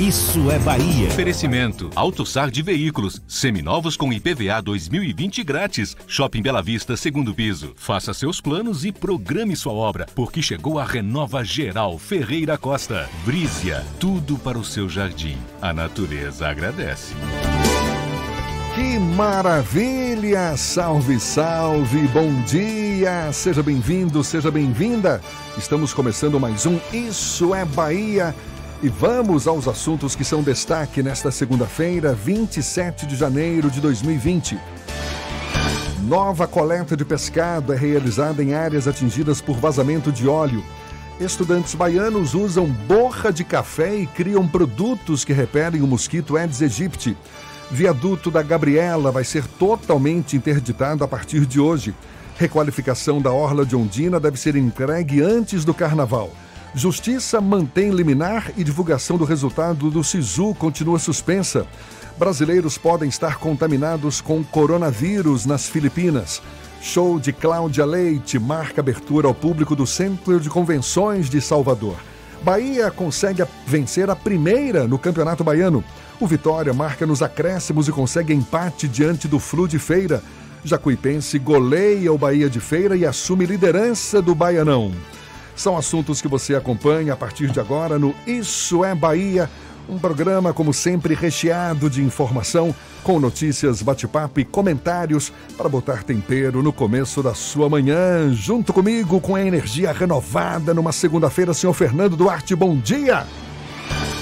Isso é Bahia. Oferecimento: AutoSar de Veículos, seminovos com IPVA 2020 grátis. Shopping Bela Vista, segundo piso. Faça seus planos e programe sua obra, porque chegou a Renova Geral Ferreira Costa. Brízia, tudo para o seu jardim. A natureza agradece. Que maravilha! Salve, salve! Bom dia! Seja bem-vindo, seja bem-vinda! Estamos começando mais um Isso é Bahia. E vamos aos assuntos que são destaque nesta segunda-feira, 27 de janeiro de 2020. Nova coleta de pescado é realizada em áreas atingidas por vazamento de óleo. Estudantes baianos usam borra de café e criam produtos que repelem o mosquito Aedes aegypti. Viaduto da Gabriela vai ser totalmente interditado a partir de hoje. Requalificação da Orla de Ondina deve ser entregue antes do carnaval. Justiça mantém liminar e divulgação do resultado do SISU continua suspensa. Brasileiros podem estar contaminados com coronavírus nas Filipinas. Show de Cláudia Leite marca abertura ao público do Centro de Convenções de Salvador. Bahia consegue vencer a primeira no Campeonato Baiano. O Vitória marca nos acréscimos e consegue empate diante do Flu de Feira. Jacuipense goleia o Bahia de Feira e assume liderança do Baianão. São assuntos que você acompanha a partir de agora no Isso é Bahia, um programa, como sempre, recheado de informação, com notícias, bate-papo e comentários para botar tempero no começo da sua manhã. Junto comigo, com a energia renovada numa segunda-feira, senhor Fernando Duarte, bom dia!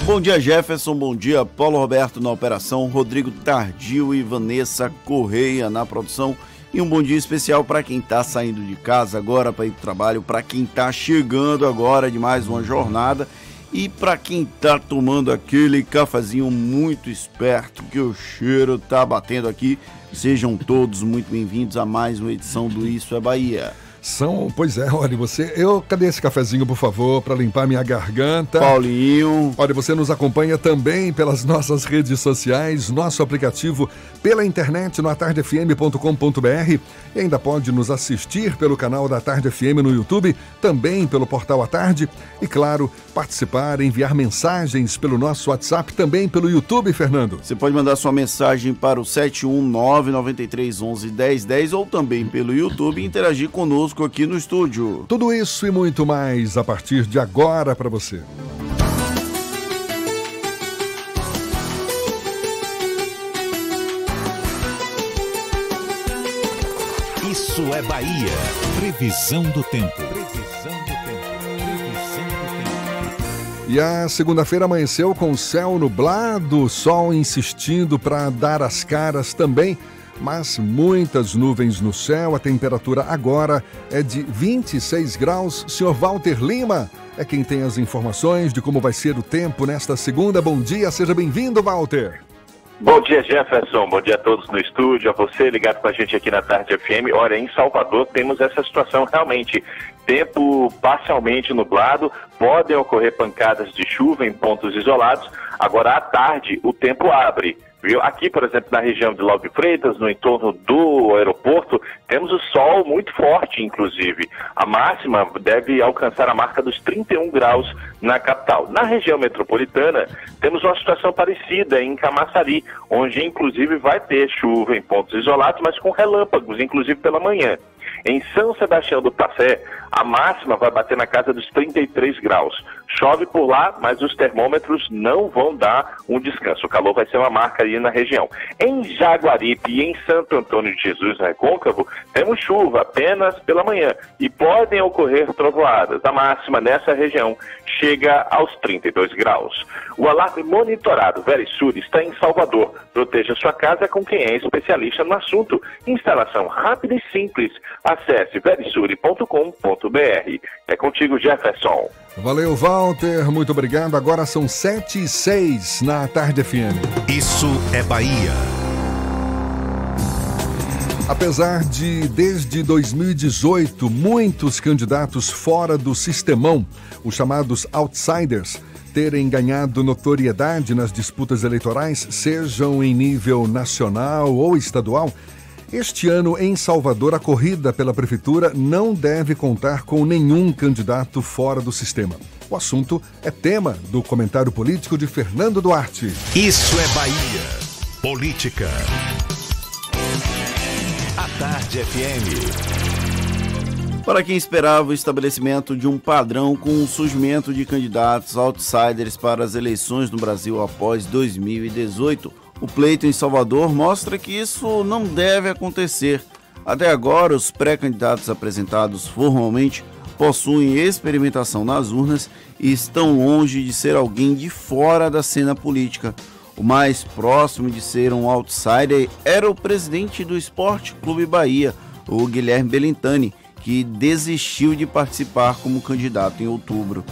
Bom dia, Jefferson. Bom dia, Paulo Roberto na operação, Rodrigo Tardio e Vanessa Correia na produção. E um bom dia especial para quem está saindo de casa agora para ir para o trabalho, para quem está chegando agora de mais uma jornada e para quem está tomando aquele cafezinho muito esperto que o cheiro tá batendo aqui. Sejam todos muito bem-vindos a mais uma edição do Isso é Bahia. São, pois é, olha, você. Eu, cadê esse cafezinho, por favor, para limpar minha garganta? Paulinho. Olha, você nos acompanha também pelas nossas redes sociais, nosso aplicativo pela internet no atardefm.com.br e ainda pode nos assistir pelo canal da Tarde FM no YouTube, também pelo portal A Tarde e, claro, participar, enviar mensagens pelo nosso WhatsApp, também pelo YouTube, Fernando. Você pode mandar sua mensagem para o 71993111010 ou também pelo YouTube e interagir conosco aqui no estúdio. Tudo isso e muito mais a partir de agora para você. Isso é Bahia. Previsão do tempo. Previsão do tempo. Previsão do tempo. E a segunda-feira amanheceu com o céu nublado, sol insistindo para dar as caras também, mas muitas nuvens no céu. A temperatura agora é de 26 graus. Senhor Walter Lima é quem tem as informações de como vai ser o tempo nesta segunda. Bom dia, seja bem-vindo, Walter. Bom dia, Jefferson. Bom dia a todos no estúdio, a você ligado com a gente aqui na Tarde FM. Olha, em Salvador temos essa situação realmente. Tempo parcialmente nublado, podem ocorrer pancadas de chuva em pontos isolados. Agora, à tarde, o tempo abre. Viu? Aqui, por exemplo, na região de Lauro de Freitas, no entorno do aeroporto, temos o sol muito forte, inclusive. A máxima deve alcançar a marca dos 31 graus na capital. Na região metropolitana, temos uma situação parecida em Camaçari, onde inclusive vai ter chuva em pontos isolados, mas com relâmpagos, inclusive pela manhã. Em São Sebastião do Passé, a máxima vai bater na casa dos 33 graus. Chove por lá, mas os termômetros não vão dar um descanso. O calor vai ser uma marca aí na região. Em Jaguaripe e em Santo Antônio de Jesus Recôncavo, temos chuva apenas pela manhã e podem ocorrer trovoadas. A máxima nessa região chega aos 32 graus. O alarme monitorado Verisur está em Salvador. Proteja sua casa com quem é especialista no assunto. Instalação rápida e simples. Acesse verisure.com.br. É contigo, Jefferson. Valeu, Walter. Muito obrigado. Agora são 7 e 6 na Tarde FM. Isso é Bahia. Apesar de, desde 2018, muitos candidatos fora do sistemão, os chamados outsiders, terem ganhado notoriedade nas disputas eleitorais, sejam em nível nacional ou estadual, este ano, em Salvador, a corrida pela prefeitura não deve contar com nenhum candidato fora do sistema. O assunto é tema do comentário político de Fernando Duarte. Isso é Bahia. Política. A Tarde FM. Para quem esperava o estabelecimento de um padrão com o surgimento de candidatos outsiders para as eleições no Brasil após 2018, o pleito em Salvador mostra que isso não deve acontecer. Até agora, os pré-candidatos apresentados formalmente possuem experimentação nas urnas e estão longe de ser alguém de fora da cena política. O mais próximo de ser um outsider era o presidente do Esporte Clube Bahia, o Guilherme Belintani, que desistiu de participar como candidato em outubro.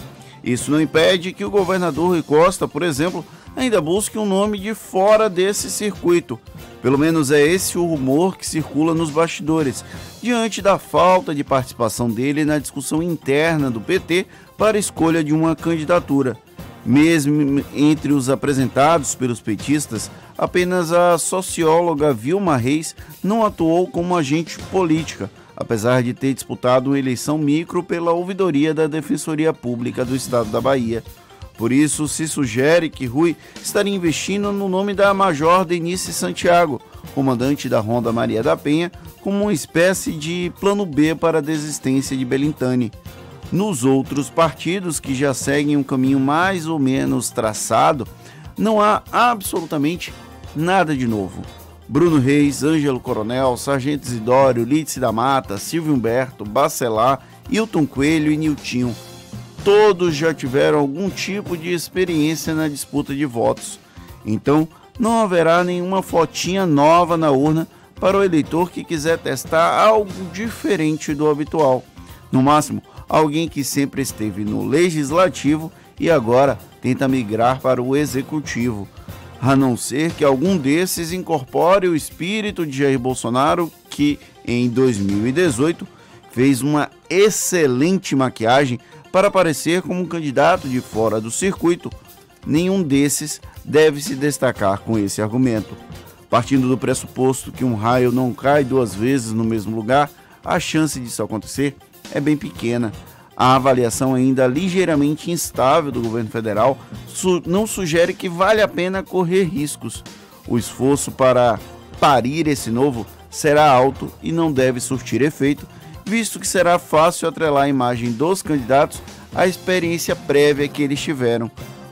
Isso não impede que o governador Rui Costa, por exemplo, ainda busque um nome de fora desse circuito. Pelo menos é esse o rumor que circula nos bastidores, diante da falta de participação dele na discussão interna do PT para escolha de uma candidatura. Mesmo entre os apresentados pelos petistas, apenas a socióloga Vilma Reis não atuou como agente política apesar de ter disputado uma eleição micro pela ouvidoria da Defensoria Pública do Estado da Bahia. Por isso, se sugere que Rui estaria investindo no nome da Major Denise Santiago, comandante da Ronda Maria da Penha, como uma espécie de plano B para a desistência de Belintani. Nos outros partidos que já seguem um caminho mais ou menos traçado, não há absolutamente nada de novo. Bruno Reis, Ângelo Coronel, Sargento Isidório, Lídice da Mata, Silvio Humberto, Bacelar, Hilton Coelho e Niltinho. Todos já tiveram algum tipo de experiência na disputa de votos. Então, não haverá nenhuma fotinha nova na urna para o eleitor que quiser testar algo diferente do habitual. No máximo, alguém que sempre esteve no legislativo e agora tenta migrar para o executivo a não ser que algum desses incorpore o espírito de Jair Bolsonaro, que em 2018 fez uma excelente maquiagem para aparecer como um candidato de fora do circuito. Nenhum desses deve se destacar com esse argumento. Partindo do pressuposto que um raio não cai duas vezes no mesmo lugar, a chance disso acontecer é bem pequena a avaliação ainda ligeiramente instável do governo federal su não sugere que vale a pena correr riscos. O esforço para parir esse novo será alto e não deve surtir efeito, visto que será fácil atrelar a imagem dos candidatos à experiência prévia que eles tiveram.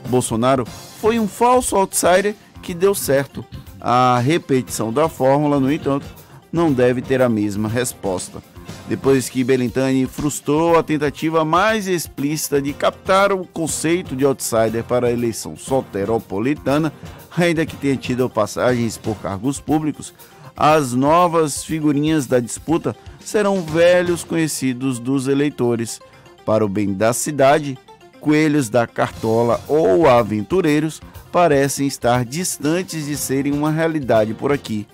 Bolsonaro foi um falso outsider que deu certo. A repetição da fórmula, no entanto, não deve ter a mesma resposta depois que Belintani frustrou a tentativa mais explícita de captar o conceito de outsider para a eleição soteropolitana, ainda que tenha tido passagens por cargos públicos, as novas figurinhas da disputa serão velhos conhecidos dos eleitores. Para o bem da cidade, coelhos da cartola ou aventureiros parecem estar distantes de serem uma realidade por aqui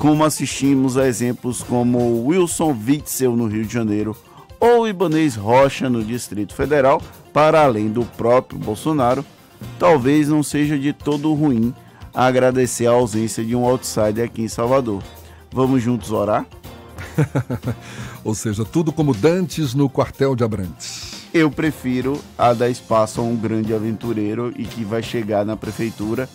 como assistimos a exemplos como Wilson Witzel no Rio de Janeiro ou Ibanez Rocha no Distrito Federal, para além do próprio Bolsonaro, talvez não seja de todo ruim agradecer a ausência de um outsider aqui em Salvador. Vamos juntos orar? Ou seja, tudo como dantes no quartel de Abrantes. Eu prefiro a dar espaço a um grande aventureiro e que vai chegar na prefeitura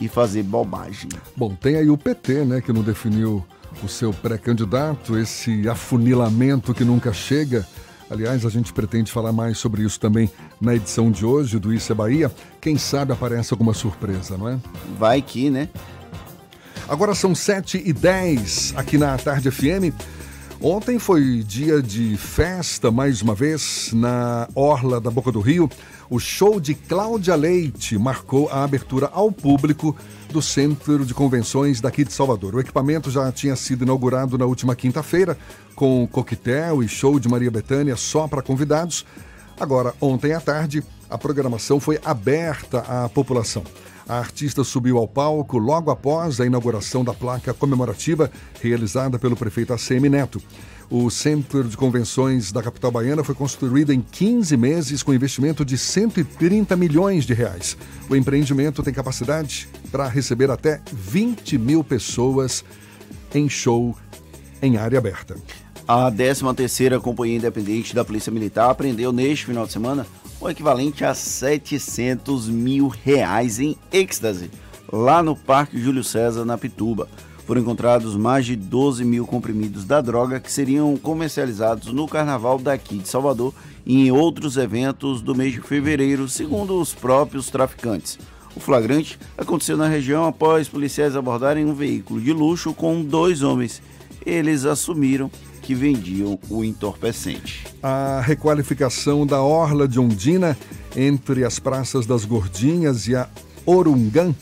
e fazer bobagem. Bom, tem aí o PT, né, que não definiu o seu pré-candidato, esse afunilamento que nunca chega. Aliás, a gente pretende falar mais sobre isso também na edição de hoje do Isso é Bahia. Quem sabe aparece alguma surpresa, não é? Vai que, né? Agora são 7 e 10 aqui na Tarde FM. Ontem foi dia de festa, mais uma vez, na Orla da Boca do Rio. O show de Cláudia Leite marcou a abertura ao público do Centro de Convenções daqui de Salvador. O equipamento já tinha sido inaugurado na última quinta-feira, com coquetel e show de Maria Bethânia só para convidados. Agora, ontem à tarde, a programação foi aberta à população. A artista subiu ao palco logo após a inauguração da placa comemorativa realizada pelo prefeito ACM Neto. O Centro de Convenções da capital baiana foi construído em 15 meses com investimento de 130 milhões de reais. O empreendimento tem capacidade para receber até 20 mil pessoas em show em área aberta. A 13ª Companhia Independente da Polícia Militar apreendeu neste final de semana o equivalente a 700 mil reais em êxtase, lá no Parque Júlio César, na Pituba. Foram encontrados mais de 12 mil comprimidos da droga que seriam comercializados no carnaval daqui de Salvador e em outros eventos do mês de fevereiro, segundo os próprios traficantes. O flagrante aconteceu na região após policiais abordarem um veículo de luxo com dois homens. Eles assumiram que vendiam o entorpecente. A requalificação da Orla de Ondina entre as praças das Gordinhas e a Orungã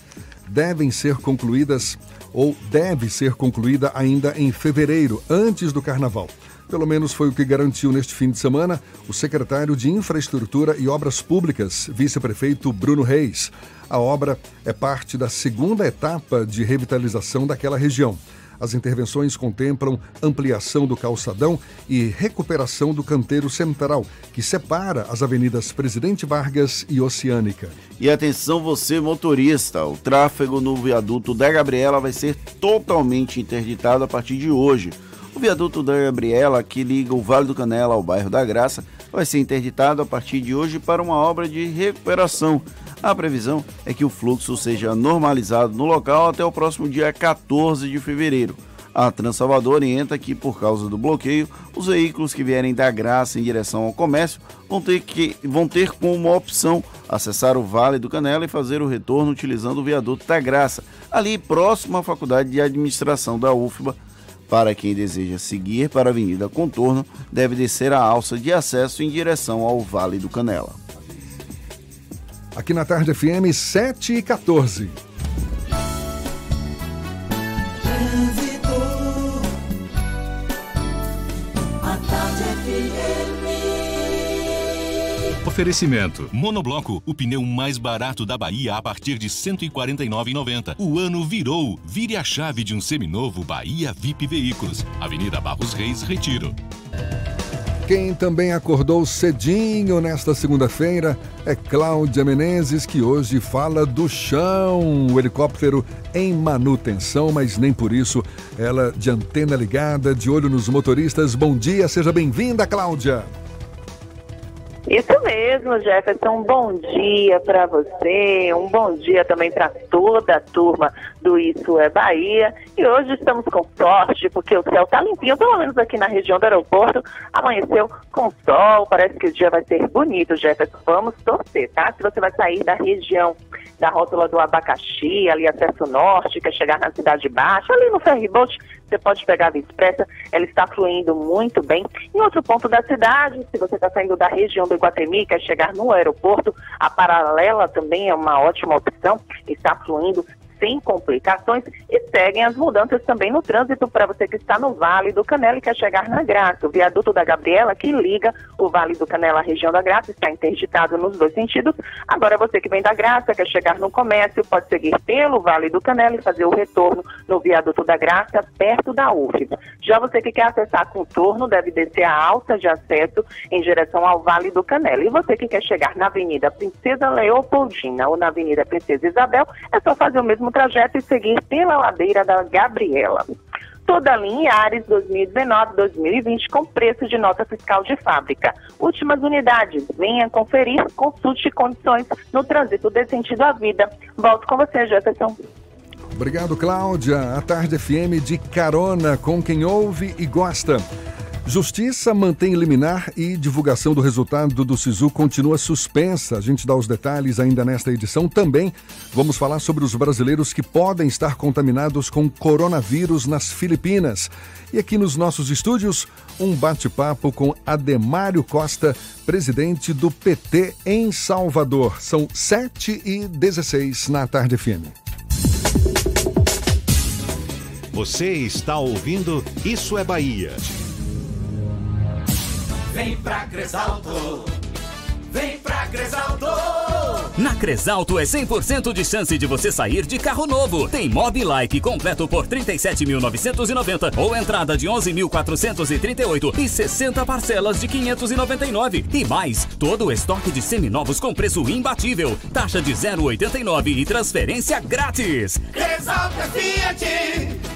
devem ser concluídas ou deve ser concluída ainda em fevereiro, antes do carnaval. Pelo menos foi o que garantiu neste fim de semana o secretário de Infraestrutura e Obras Públicas, vice-prefeito Bruno Reis. A obra é parte da segunda etapa de revitalização daquela região. As intervenções contemplam ampliação do calçadão e recuperação do canteiro central, que separa as avenidas Presidente Vargas e Oceânica. E atenção você motorista, o tráfego no viaduto da Gabriela vai ser totalmente interditado a partir de hoje. O viaduto da Gabriela, que liga o Vale do Canela ao bairro da Graça, vai ser interditado a partir de hoje para uma obra de recuperação. A previsão é que o fluxo seja normalizado no local até o próximo dia 14 de fevereiro. A Transalvador orienta que, por causa do bloqueio, os veículos que vierem da Graça em direção ao comércio vão ter, que, vão ter como opção acessar o Vale do Canela e fazer o retorno utilizando o viaduto da Graça, ali próximo à Faculdade de Administração da UFBA. Para quem deseja seguir para a Avenida Contorno, deve descer a alça de acesso em direção ao Vale do Canela aqui na Tarde FM 7 e 14. Oferecimento. Monobloco, o pneu mais barato da Bahia a partir de R$ 149,90. O ano virou. Vire a chave de um seminovo Bahia VIP Veículos. Avenida Barros Reis, Retiro. Quem também acordou cedinho nesta segunda-feira é Cláudia Menezes, que hoje fala do chão, o helicóptero em manutenção, mas nem por isso ela de antena ligada, de olho nos motoristas. Bom dia, seja bem-vinda, Cláudia. Isso mesmo, Jefferson. Um bom dia para você, um bom dia também para toda a turma do Isso é Bahia. E hoje estamos com sorte, porque o céu está limpinho, pelo menos aqui na região do aeroporto. Amanheceu com sol, parece que o dia vai ser bonito, Jefferson. Vamos torcer, tá? Se você vai sair da região da rótula do abacaxi, ali acesso norte, quer chegar na Cidade Baixa, ali no ferryboat, você pode pegar a Via Expressa, ela está fluindo muito bem. Em outro ponto da cidade, se você está saindo da região do Iguatemi, quer chegar no aeroporto, a paralela também é uma ótima opção, está fluindo sem complicações e seguem as mudanças também no trânsito para você que está no Vale do Canela e quer chegar na Graça. O viaduto da Gabriela, que liga o Vale do Canela à região da Graça, está interditado nos dois sentidos. Agora você que vem da Graça, quer chegar no comércio, pode seguir pelo Vale do Canela e fazer o retorno no viaduto da Graça, perto da UF. Já você que quer acessar contorno, deve descer a alta de acesso em direção ao Vale do Canela. E você que quer chegar na Avenida Princesa Leopoldina ou na Avenida Princesa Isabel, é só fazer o mesmo mesmo trajeto e seguir pela ladeira da Gabriela. Toda a linha Ares 2019-2020 com preço de nota fiscal de fábrica. Últimas unidades. Venha conferir, consulte condições no trânsito desse sentido à vida. Volto com você, Jefferson. Obrigado, Cláudia. A Tarde FM de carona com quem ouve e gosta. Justiça mantém liminar e divulgação do resultado do SISU continua suspensa. A gente dá os detalhes ainda nesta edição. Também vamos falar sobre os brasileiros que podem estar contaminados com coronavírus nas Filipinas. E aqui nos nossos estúdios, um bate-papo com Ademário Costa, presidente do PT em Salvador. São 7 e 16 na Tarde FM. Você está ouvindo Isso é Bahia. Vem pra Cresalto, vem pra Cresalto. Na Cresalto é 100% de chance de você sair de carro novo. Tem Mobilike completo por 37.990 ou entrada de 11.438 e 60 parcelas de 599. E mais, todo o estoque de seminovos com preço imbatível. Taxa de 0,89 e transferência grátis. Cresalto é Fiat,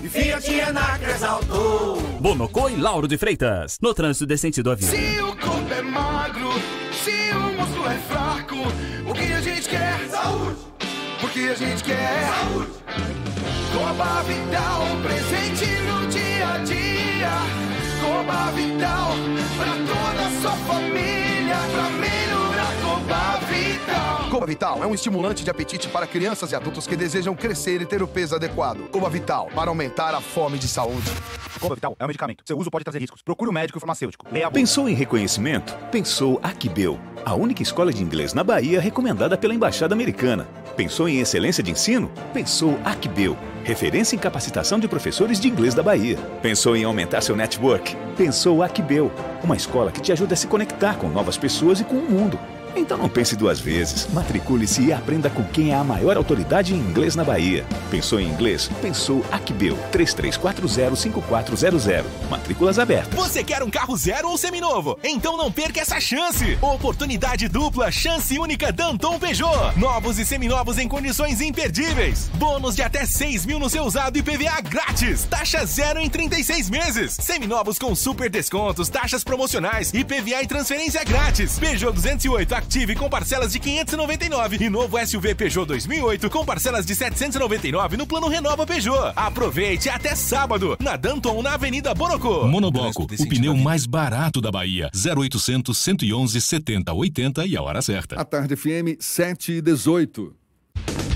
e Fiat é na Cresalto. Bonocô e Lauro de Freitas. No trânsito desse sentido avião. Se o corpo é magro, é fraco, o que a gente quer? Saúde! Porque a gente quer? Saúde! Coba Vital, presente no dia a dia. Coba Vital, pra toda a sua família, pra Coba Vital. Coba Vital é um estimulante de apetite para crianças e adultos que desejam crescer e ter o peso adequado. Coba Vital, para aumentar a fome de saúde. Coba Vital é um medicamento. Seu uso pode trazer riscos. Procure o um médico farmacêutico. Leia. Pensou em reconhecimento? Pensou Aquibel, a única escola de inglês na Bahia recomendada pela Embaixada Americana. Pensou em excelência de ensino? Pensou Aquibel, referência em capacitação de professores de inglês da Bahia. Pensou em aumentar seu network? Pensou Aquibel, uma escola que te ajuda a se conectar com novas pessoas e com o mundo. Então não pense duas vezes. Matricule-se e aprenda com quem é a maior autoridade em inglês na Bahia. Pensou em inglês? Pensou Aquibel 33405400. Matrículas abertas. Você quer um carro zero ou seminovo? Então não perca essa chance! Oportunidade dupla, chance única Danton Peugeot. Novos e seminovos em condições imperdíveis. Bônus de até 6 mil no seu usado e PVA grátis. Taxa zero em 36 meses. Seminovos com super descontos, taxas promocionais e PVA e transferência grátis. Peugeot 208 Active com parcelas de 599 e novo SUV Peugeot 2008 com parcelas de 799 no plano Renova Peugeot. Aproveite até sábado na Danton na Avenida Bonocô. Monobloco, o pneu mais barato da Bahia. 0800 111 70 80 e a hora certa. A Tarde FM 7 e 18.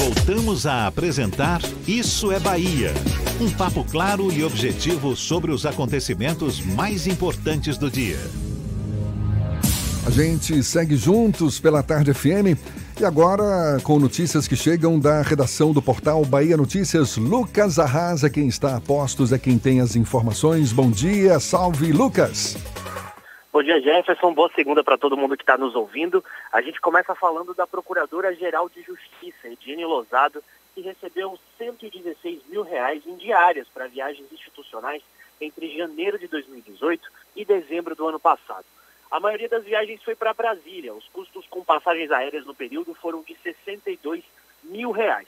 Voltamos a apresentar Isso é Bahia. Um papo claro e objetivo sobre os acontecimentos mais importantes do dia. A gente segue juntos pela Tarde FM e agora com notícias que chegam da redação do portal Bahia Notícias. Lucas Arrasa, quem está a postos, é quem tem as informações. Bom dia, salve Lucas! Bom dia, Jefferson. Boa segunda para todo mundo que está nos ouvindo. A gente começa falando da Procuradora-Geral de Justiça, Edine Lozado, que recebeu 116 mil reais em diárias para viagens institucionais entre janeiro de 2018 e dezembro do ano passado. A maioria das viagens foi para Brasília. Os custos com passagens aéreas no período foram de 62 mil reais.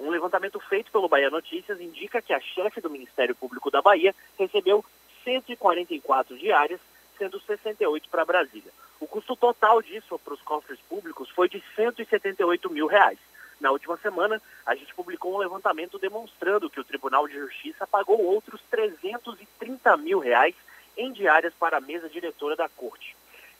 Um levantamento feito pelo Bahia Notícias indica que a chefe do Ministério Público da Bahia recebeu 144 diárias sendo 68 para Brasília. O custo total disso para os cofres públicos foi de 178 mil reais. Na última semana, a gente publicou um levantamento demonstrando que o Tribunal de Justiça pagou outros 330 mil reais em diárias para a mesa diretora da Corte.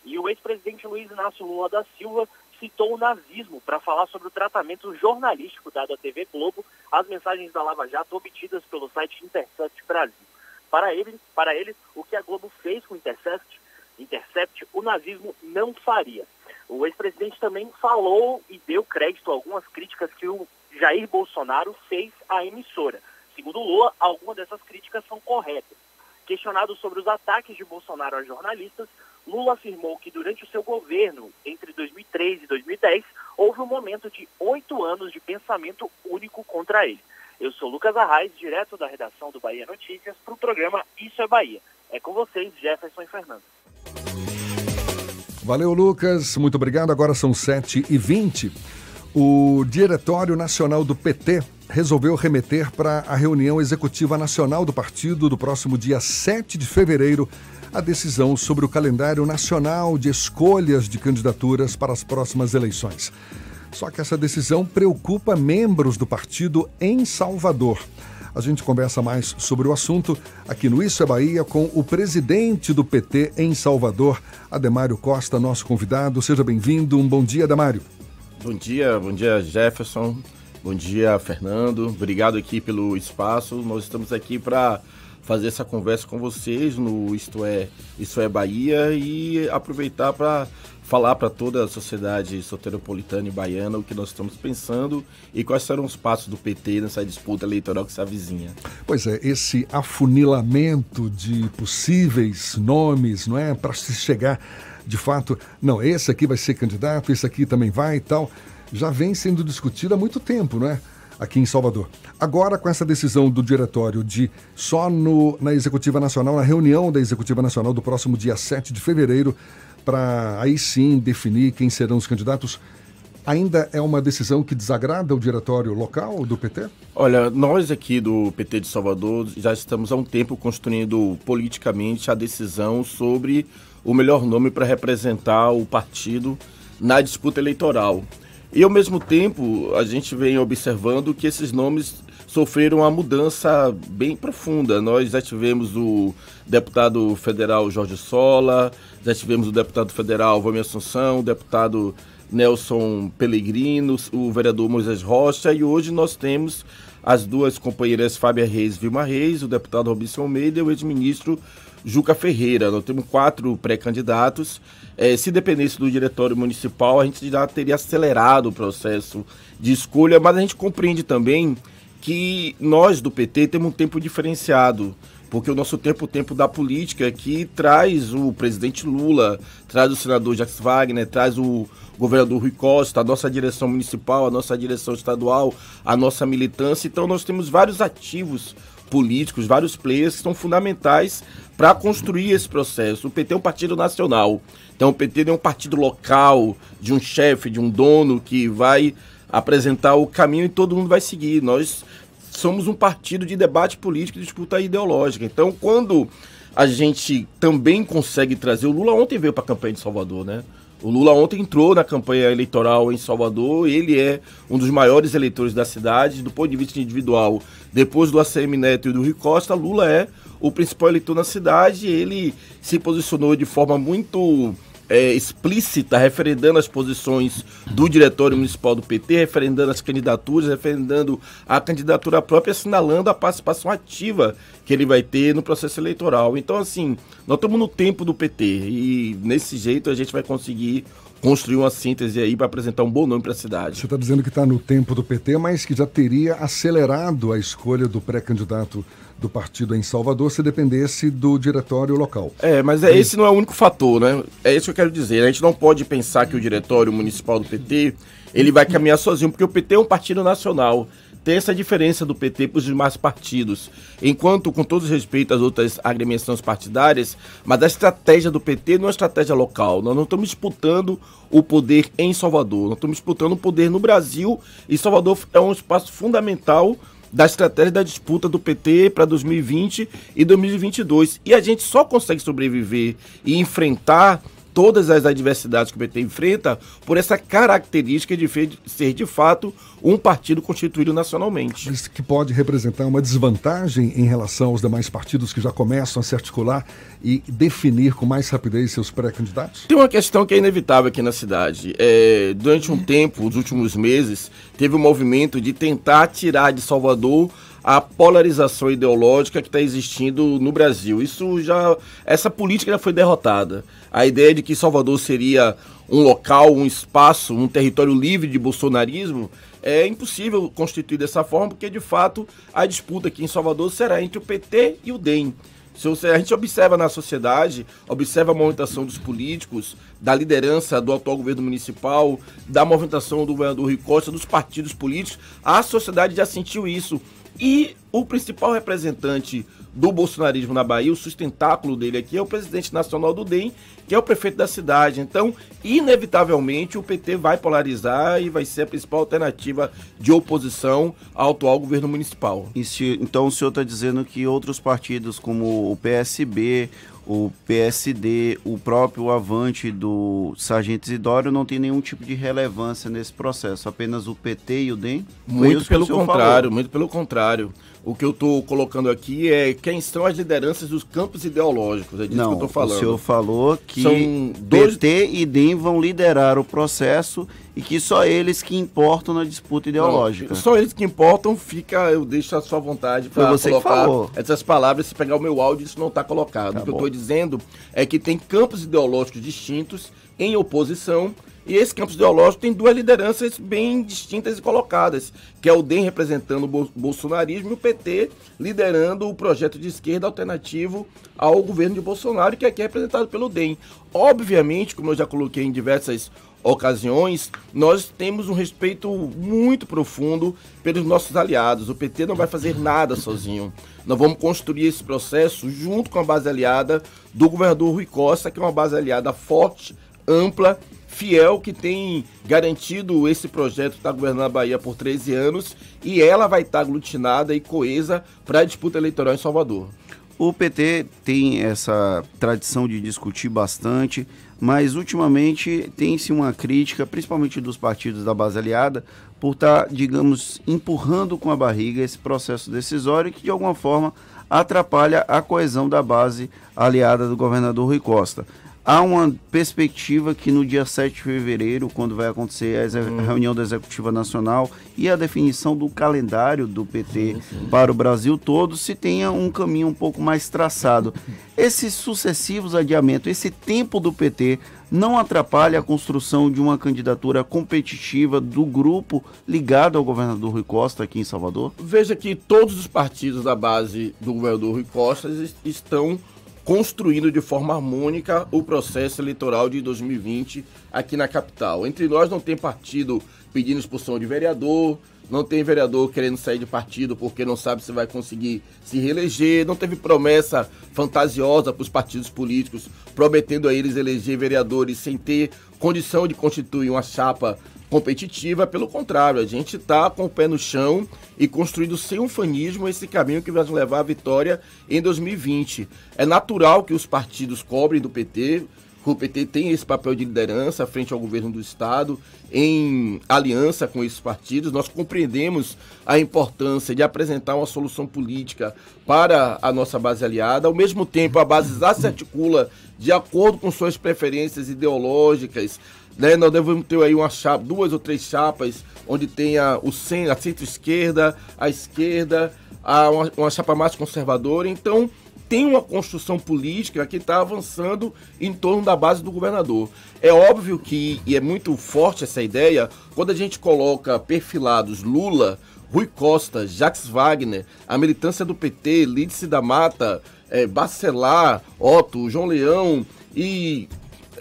E o ex-presidente Luiz Inácio Lula da Silva citou o nazismo para falar sobre o tratamento jornalístico dado à TV Globo às mensagens da Lava Jato obtidas pelo site Intercept Brasil. Para ele, para ele, o que a Globo fez com o Intercept, Intercept, o nazismo não faria. O ex-presidente também falou e deu crédito a algumas críticas que o Jair Bolsonaro fez à emissora. Segundo Lula, algumas dessas críticas são corretas. Questionado sobre os ataques de Bolsonaro a jornalistas, Lula afirmou que durante o seu governo, entre 2003 e 2010, houve um momento de oito anos de pensamento único contra ele. Eu sou Lucas Arraes, direto da redação do Bahia Notícias, para o programa Isso é Bahia. É com vocês, Jefferson e Fernando. Valeu, Lucas. Muito obrigado. Agora são 7h20. O Diretório Nacional do PT resolveu remeter para a reunião executiva nacional do partido do próximo dia 7 de fevereiro a decisão sobre o calendário nacional de escolhas de candidaturas para as próximas eleições. Só que essa decisão preocupa membros do partido em Salvador. A gente conversa mais sobre o assunto aqui no Isso é Bahia com o presidente do PT em Salvador, Ademário Costa, nosso convidado. Seja bem-vindo. Um bom dia, Ademário. Bom dia, bom dia, Jefferson. Bom dia, Fernando. Obrigado aqui pelo espaço. Nós estamos aqui para fazer essa conversa com vocês no Isto é, Isto é Bahia e aproveitar para falar para toda a sociedade soteropolitana e baiana o que nós estamos pensando e quais serão os passos do PT nessa disputa eleitoral que se avizinha. Pois é, esse afunilamento de possíveis nomes, não é, para se chegar de fato, não, esse aqui vai ser candidato, esse aqui também vai e tal, já vem sendo discutido há muito tempo, não é? aqui em Salvador. Agora, com essa decisão do diretório de só no, na Executiva Nacional, na reunião da Executiva Nacional do próximo dia 7 de fevereiro, para aí sim definir quem serão os candidatos, ainda é uma decisão que desagrada o diretório local do PT? Olha, nós aqui do PT de Salvador já estamos há um tempo construindo politicamente a decisão sobre o melhor nome para representar o partido na disputa eleitoral. E ao mesmo tempo, a gente vem observando que esses nomes sofreram uma mudança bem profunda. Nós já tivemos o deputado federal Jorge Sola, já tivemos o deputado federal Vami Assunção, o deputado Nelson Pellegrino, o vereador Moisés Rocha, e hoje nós temos as duas companheiras Fábia Reis e Vilma Reis, o deputado Robinson Almeida e o ex-ministro Juca Ferreira. Nós temos quatro pré-candidatos. É, se dependesse do diretório municipal, a gente já teria acelerado o processo de escolha, mas a gente compreende também que nós do PT temos um tempo diferenciado, porque o nosso tempo, o tempo da política, que traz o presidente Lula, traz o senador Jacques Wagner, traz o governador Rui Costa, a nossa direção municipal, a nossa direção estadual, a nossa militância. Então nós temos vários ativos políticos, vários players que são fundamentais para construir esse processo. O PT é um partido nacional, então o PT é um partido local, de um chefe, de um dono que vai apresentar o caminho e todo mundo vai seguir. Nós somos um partido de debate político e disputa ideológica. Então, quando a gente também consegue trazer. O Lula ontem veio para a campanha de Salvador, né? O Lula ontem entrou na campanha eleitoral em Salvador, ele é um dos maiores eleitores da cidade, do ponto de vista individual. Depois do ACM Neto e do Rui Costa, Lula é o principal eleitor na cidade, ele se posicionou de forma muito é, explícita, referendando as posições do Diretório Municipal do PT, referendando as candidaturas, referendando a candidatura própria, assinalando a participação ativa que ele vai ter no processo eleitoral. Então, assim, nós estamos no tempo do PT e nesse jeito a gente vai conseguir construir uma síntese aí para apresentar um bom nome para a cidade. Você está dizendo que está no tempo do PT, mas que já teria acelerado a escolha do pré-candidato do partido em Salvador se dependesse do diretório local. É, mas é, esse não é o único fator, né? É isso que eu quero dizer. A gente não pode pensar que o diretório municipal do PT ele vai caminhar sozinho, porque o PT é um partido nacional. Tem essa diferença do PT para os demais partidos. Enquanto, com todo respeito às outras agremiações partidárias, mas a estratégia do PT não é uma estratégia local. Nós não estamos disputando o poder em Salvador. Nós estamos disputando o poder no Brasil e Salvador é um espaço fundamental da estratégia da disputa do PT para 2020 e 2022. E a gente só consegue sobreviver e enfrentar todas as adversidades que o PT enfrenta por essa característica de ser de fato um partido constituído nacionalmente. Isso que pode representar uma desvantagem em relação aos demais partidos que já começam a se articular e definir com mais rapidez seus pré-candidatos? Tem uma questão que é inevitável aqui na cidade. É, durante um tempo, os últimos meses, teve um movimento de tentar tirar de Salvador a polarização ideológica que está existindo no Brasil. Isso já, essa política já foi derrotada. A ideia de que Salvador seria um local, um espaço, um território livre de bolsonarismo é impossível constituir dessa forma, porque de fato a disputa aqui em Salvador será entre o PT e o DEM. Se a gente observa na sociedade, observa a movimentação dos políticos, da liderança do atual governo municipal, da movimentação do governador Rui Costa, dos partidos políticos, a sociedade já sentiu isso E o principal representante do bolsonarismo na Bahia, o sustentáculo dele aqui é o presidente nacional do DEM, que é o prefeito da cidade. Então, inevitavelmente, o PT vai polarizar e vai ser a principal alternativa de oposição ao atual governo municipal. Se, então, o senhor está dizendo que outros partidos, como o PSB, o PSD, o próprio Avante do Sargento Isidório não tem nenhum tipo de relevância nesse processo, apenas o PT e o DEM? Muito pelo contrário, falou. muito pelo contrário. O que eu estou colocando aqui é quem são as lideranças dos campos ideológicos. É disso Não, que eu estou falando. O senhor falou que são dois... PT e DEM vão liderar o processo e que só eles que importam na disputa ideológica. Não, só eles que importam, fica, eu deixo a sua vontade para colocar essas palavras. Se pegar o meu áudio, isso não está colocado. Tá o que bom. eu estou dizendo é que tem campos ideológicos distintos em oposição e esse campus ideológico tem duas lideranças bem distintas e colocadas, que é o DEM representando o bolsonarismo e o PT liderando o projeto de esquerda alternativo ao governo de Bolsonaro, que aqui é representado pelo DEM. Obviamente, como eu já coloquei em diversas ocasiões, nós temos um respeito muito profundo pelos nossos aliados. O PT não vai fazer nada sozinho. Nós vamos construir esse processo junto com a base aliada do governador Rui Costa, que é uma base aliada forte, ampla fiel que tem garantido esse projeto está governando a Bahia por 13 anos e ela vai estar aglutinada e coesa para a disputa eleitoral em Salvador. O PT tem essa tradição de discutir bastante, mas ultimamente tem-se uma crítica, principalmente dos partidos da base aliada, por estar, tá, digamos, empurrando com a barriga esse processo decisório que de alguma forma atrapalha a coesão da base aliada do governador Rui Costa. Há uma perspectiva que no dia 7 de fevereiro, quando vai acontecer a hum. reunião da Executiva Nacional e a definição do calendário do PT sim, sim. para o Brasil todo, se tenha um caminho um pouco mais traçado. Esses sucessivos adiamentos, esse tempo do PT não atrapalha a construção de uma candidatura competitiva do grupo ligado ao governador Rui Costa aqui em Salvador? Veja que todos os partidos da base do governador Rui Costa estão construindo de forma harmônica o processo eleitoral de 2020 aqui na capital. Entre nós não tem partido pedindo expulsão de vereador, não tem vereador querendo sair de partido porque não sabe se vai conseguir se reeleger, não teve promessa fantasiosa para os partidos políticos prometendo a eles eleger vereadores sem ter condição de constituir uma chapa competitiva, pelo contrário, a gente está com o pé no chão e construindo sem um fanismo esse caminho que vai nos levar à vitória em 2020. É natural que os partidos cobrem do PT, o PT tem esse papel de liderança frente ao governo do Estado, em aliança com esses partidos. Nós compreendemos a importância de apresentar uma solução política para a nossa base aliada. Ao mesmo tempo, a base já se articula de acordo com suas preferências ideológicas, né? Nós devemos ter aí uma chapa, duas ou três chapas, onde tenha o centro, a centro-esquerda, a esquerda, a, uma, uma chapa mais conservadora. Então, tem uma construção política que está avançando em torno da base do governador. É óbvio que, e é muito forte essa ideia, quando a gente coloca perfilados Lula, Rui Costa, Jacques Wagner, a militância do PT, Lídice da Mata, é, Bacelar, Otto, João Leão e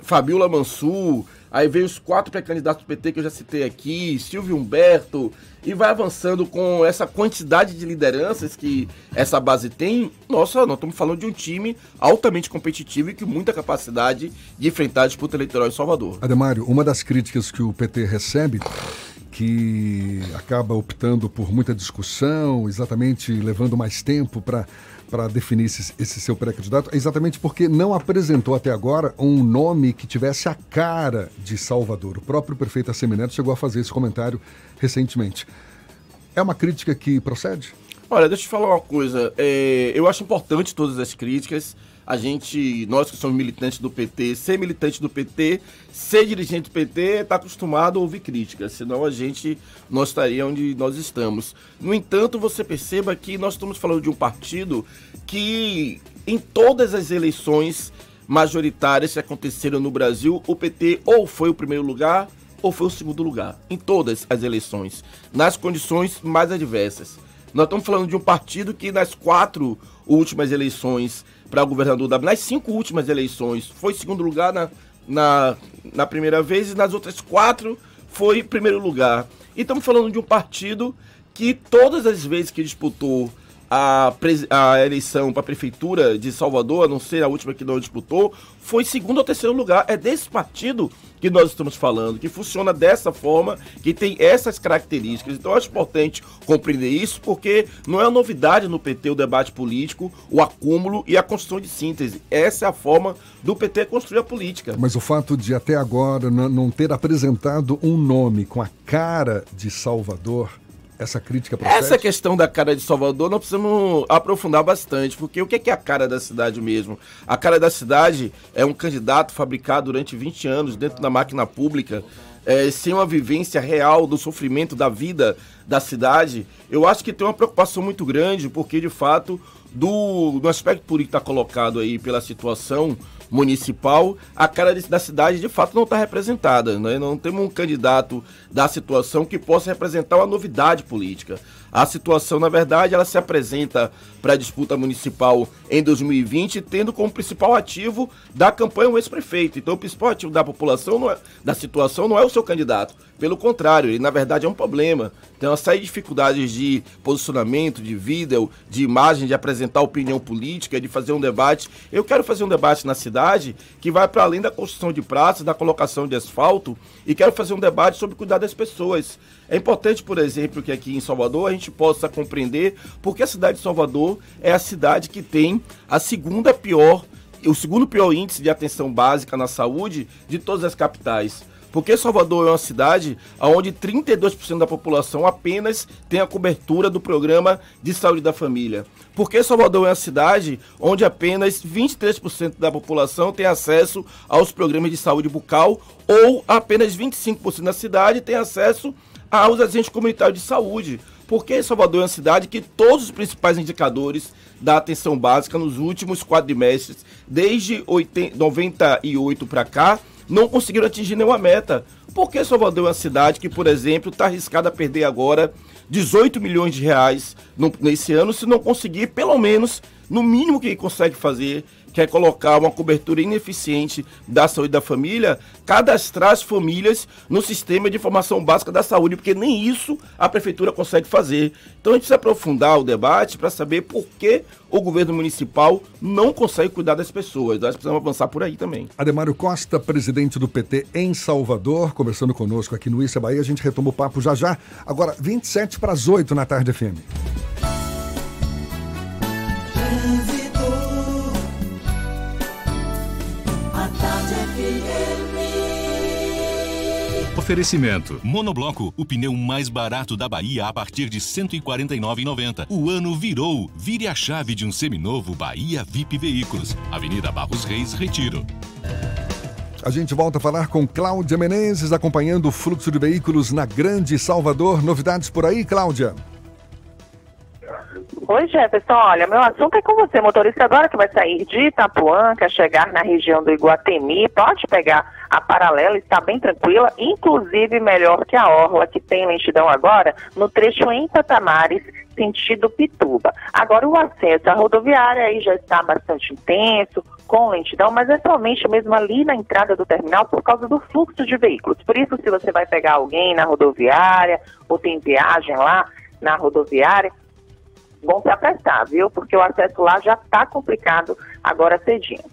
Fabiola Mansur, Aí vem os quatro pré-candidatos do PT que eu já citei aqui, Silvio Humberto, e vai avançando com essa quantidade de lideranças que essa base tem. Nossa, nós estamos falando de um time altamente competitivo e com muita capacidade de enfrentar a disputa eleitoral em Salvador. Ademário, uma das críticas que o PT recebe que acaba optando por muita discussão, exatamente levando mais tempo para para definir esse, esse seu pré-candidato é exatamente porque não apresentou até agora um nome que tivesse a cara de Salvador. O próprio prefeito Assemineto chegou a fazer esse comentário recentemente. É uma crítica que procede? Olha, deixa eu te falar uma coisa. É, eu acho importante todas as críticas a gente, nós que somos militantes do PT, ser militante do PT, ser dirigente do PT, está acostumado a ouvir críticas, senão a gente não estaria onde nós estamos. No entanto, você perceba que nós estamos falando de um partido que, em todas as eleições majoritárias que aconteceram no Brasil, o PT ou foi o primeiro lugar ou foi o segundo lugar, em todas as eleições, nas condições mais adversas. Nós estamos falando de um partido que nas quatro últimas eleições para governador da nas cinco últimas eleições foi segundo lugar na, na, na primeira vez e nas outras quatro foi primeiro lugar. E estamos falando de um partido que todas as vezes que disputou a, a eleição para a prefeitura de Salvador, a não ser a última que não disputou, foi segundo ou terceiro lugar. É desse partido que nós estamos falando, que funciona dessa forma, que tem essas características. Então, acho importante compreender isso, porque não é novidade no PT o debate político, o acúmulo e a construção de síntese. Essa é a forma do PT construir a política. Mas o fato de até agora não ter apresentado um nome com a cara de Salvador essa crítica procede? Essa questão da cara de Salvador nós precisamos aprofundar bastante, porque o que é a cara da cidade mesmo? A cara da cidade é um candidato fabricado durante 20 anos dentro da máquina pública, é, sem uma vivência real do sofrimento da vida da cidade. Eu acho que tem uma preocupação muito grande, porque de fato, do, do aspecto político que está colocado aí pela situação municipal, a cara da cidade de fato não está representada. Né? Não temos um candidato da situação que possa representar uma novidade política. A situação, na verdade, ela se apresenta para a disputa municipal em 2020, tendo como principal ativo da campanha o ex-prefeito. Então, o principal ativo da população, é, da situação, não é o seu candidato. Pelo contrário, ele, na verdade, é um problema. Tem uma série de dificuldades de posicionamento, de vida, de imagem, de apresentar opinião política, de fazer um debate. Eu quero fazer um debate na cidade que vai para além da construção de praças, da colocação de asfalto, e quero fazer um debate sobre cuidar das pessoas. É importante, por exemplo, que aqui em Salvador a gente possa compreender porque a cidade de Salvador é a cidade que tem a segunda pior, o segundo pior índice de atenção básica na saúde de todas as capitais. Porque Salvador é uma cidade onde 32% da população apenas tem a cobertura do programa de saúde da família. Porque Salvador é uma cidade onde apenas 23% da população tem acesso aos programas de saúde bucal ou apenas 25% da cidade tem acesso aos agentes comunitários de saúde. Porque Salvador é uma cidade que todos os principais indicadores da atenção básica nos últimos quadrimestres, desde 80, 98 para cá, não conseguiram atingir nenhuma meta. Porque Salvador é uma cidade que, por exemplo, está arriscada a perder agora 18 milhões de reais no, nesse ano, se não conseguir, pelo menos, no mínimo que consegue fazer, quer colocar uma cobertura ineficiente da saúde da família, cadastrar as famílias no sistema de informação básica da saúde, porque nem isso a prefeitura consegue fazer. Então a gente precisa aprofundar o debate para saber por que o governo municipal não consegue cuidar das pessoas. Nós precisamos avançar por aí também. Ademário Costa, presidente do PT em Salvador, conversando conosco aqui no Issa Bahia. A gente retoma o papo já já. Agora, 27 para as 8 na tarde FM. Oferecimento. Monobloco, o pneu mais barato da Bahia a partir de R$ 149,90. O ano virou. Vire a chave de um seminovo Bahia VIP Veículos. Avenida Barros Reis, Retiro. A gente volta a falar com Cláudia Menezes, acompanhando o fluxo de veículos na Grande Salvador. Novidades por aí, Cláudia? Oi, Jefferson. Olha, meu assunto é com você, motorista agora que vai sair de Itapuã, quer chegar na região do Iguatemi, pode pegar a paralela, está bem tranquila, inclusive melhor que a Orla, que tem lentidão agora, no trecho em Patamares, sentido Pituba. Agora, o acesso à rodoviária aí já está bastante intenso, com lentidão, mas é somente mesmo ali na entrada do terminal por causa do fluxo de veículos. Por isso, se você vai pegar alguém na rodoviária ou tem viagem lá na rodoviária, bom se apressar, viu? Porque o acesso lá já está complicado agora cedinho.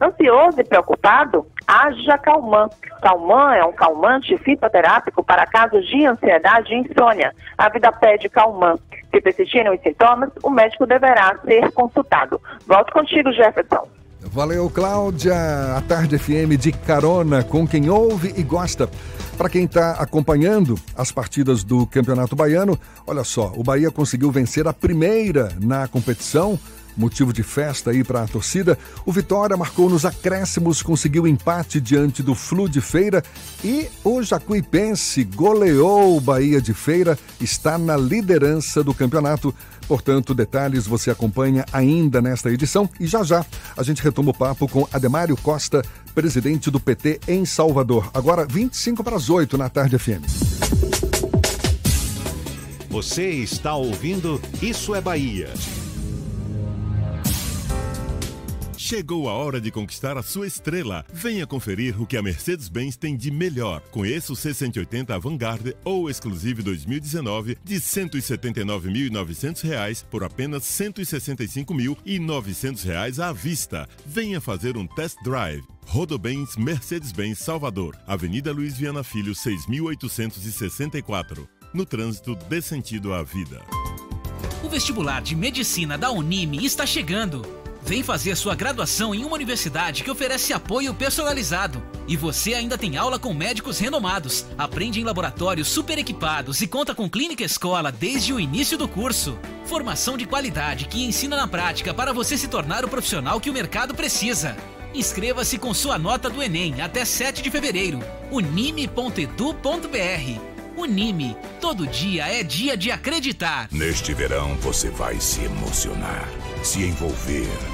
Ansioso e preocupado, haja Calman. Calman é um calmante fitoterápico para casos de ansiedade e insônia. A vida pede Calman. Se persistirem os sintomas, o médico deverá ser consultado. Volto contigo, Jefferson. Valeu, Cláudia. A Tarde FM de carona com quem ouve e gosta. Para quem está acompanhando as partidas do Campeonato Baiano, olha só, o Bahia conseguiu vencer a primeira na competição motivo de festa aí para a torcida. O Vitória marcou nos acréscimos, conseguiu empate diante do Flu de Feira e o Jacuipense goleou o Bahia de Feira, está na liderança do campeonato. Portanto, detalhes você acompanha ainda nesta edição e já já a gente retoma o papo com Ademário Costa, presidente do PT em Salvador. Agora 25 para as 8 na tarde FM. Você está ouvindo Isso é Bahia. Chegou a hora de conquistar a sua estrela. Venha conferir o que a Mercedes-Benz tem de melhor. Conheça o C180 Avantgarde ou Exclusive 2019 de R$ 179.900 por apenas R$ 165.900 à vista. Venha fazer um test drive. Rodobens Mercedes-Benz Salvador, Avenida Luiz Viana Filho, 6864. No trânsito dê sentido à vida. O vestibular de medicina da Unime está chegando. Vem fazer sua graduação em uma universidade que oferece apoio personalizado. E você ainda tem aula com médicos renomados, aprende em laboratórios super equipados e conta com clínica escola desde o início do curso. Formação de qualidade que ensina na prática para você se tornar o profissional que o mercado precisa. Inscreva-se com sua nota do Enem até 7 de fevereiro. unime.edu.br Unime, todo dia é dia de acreditar. Neste verão você vai se emocionar, se envolver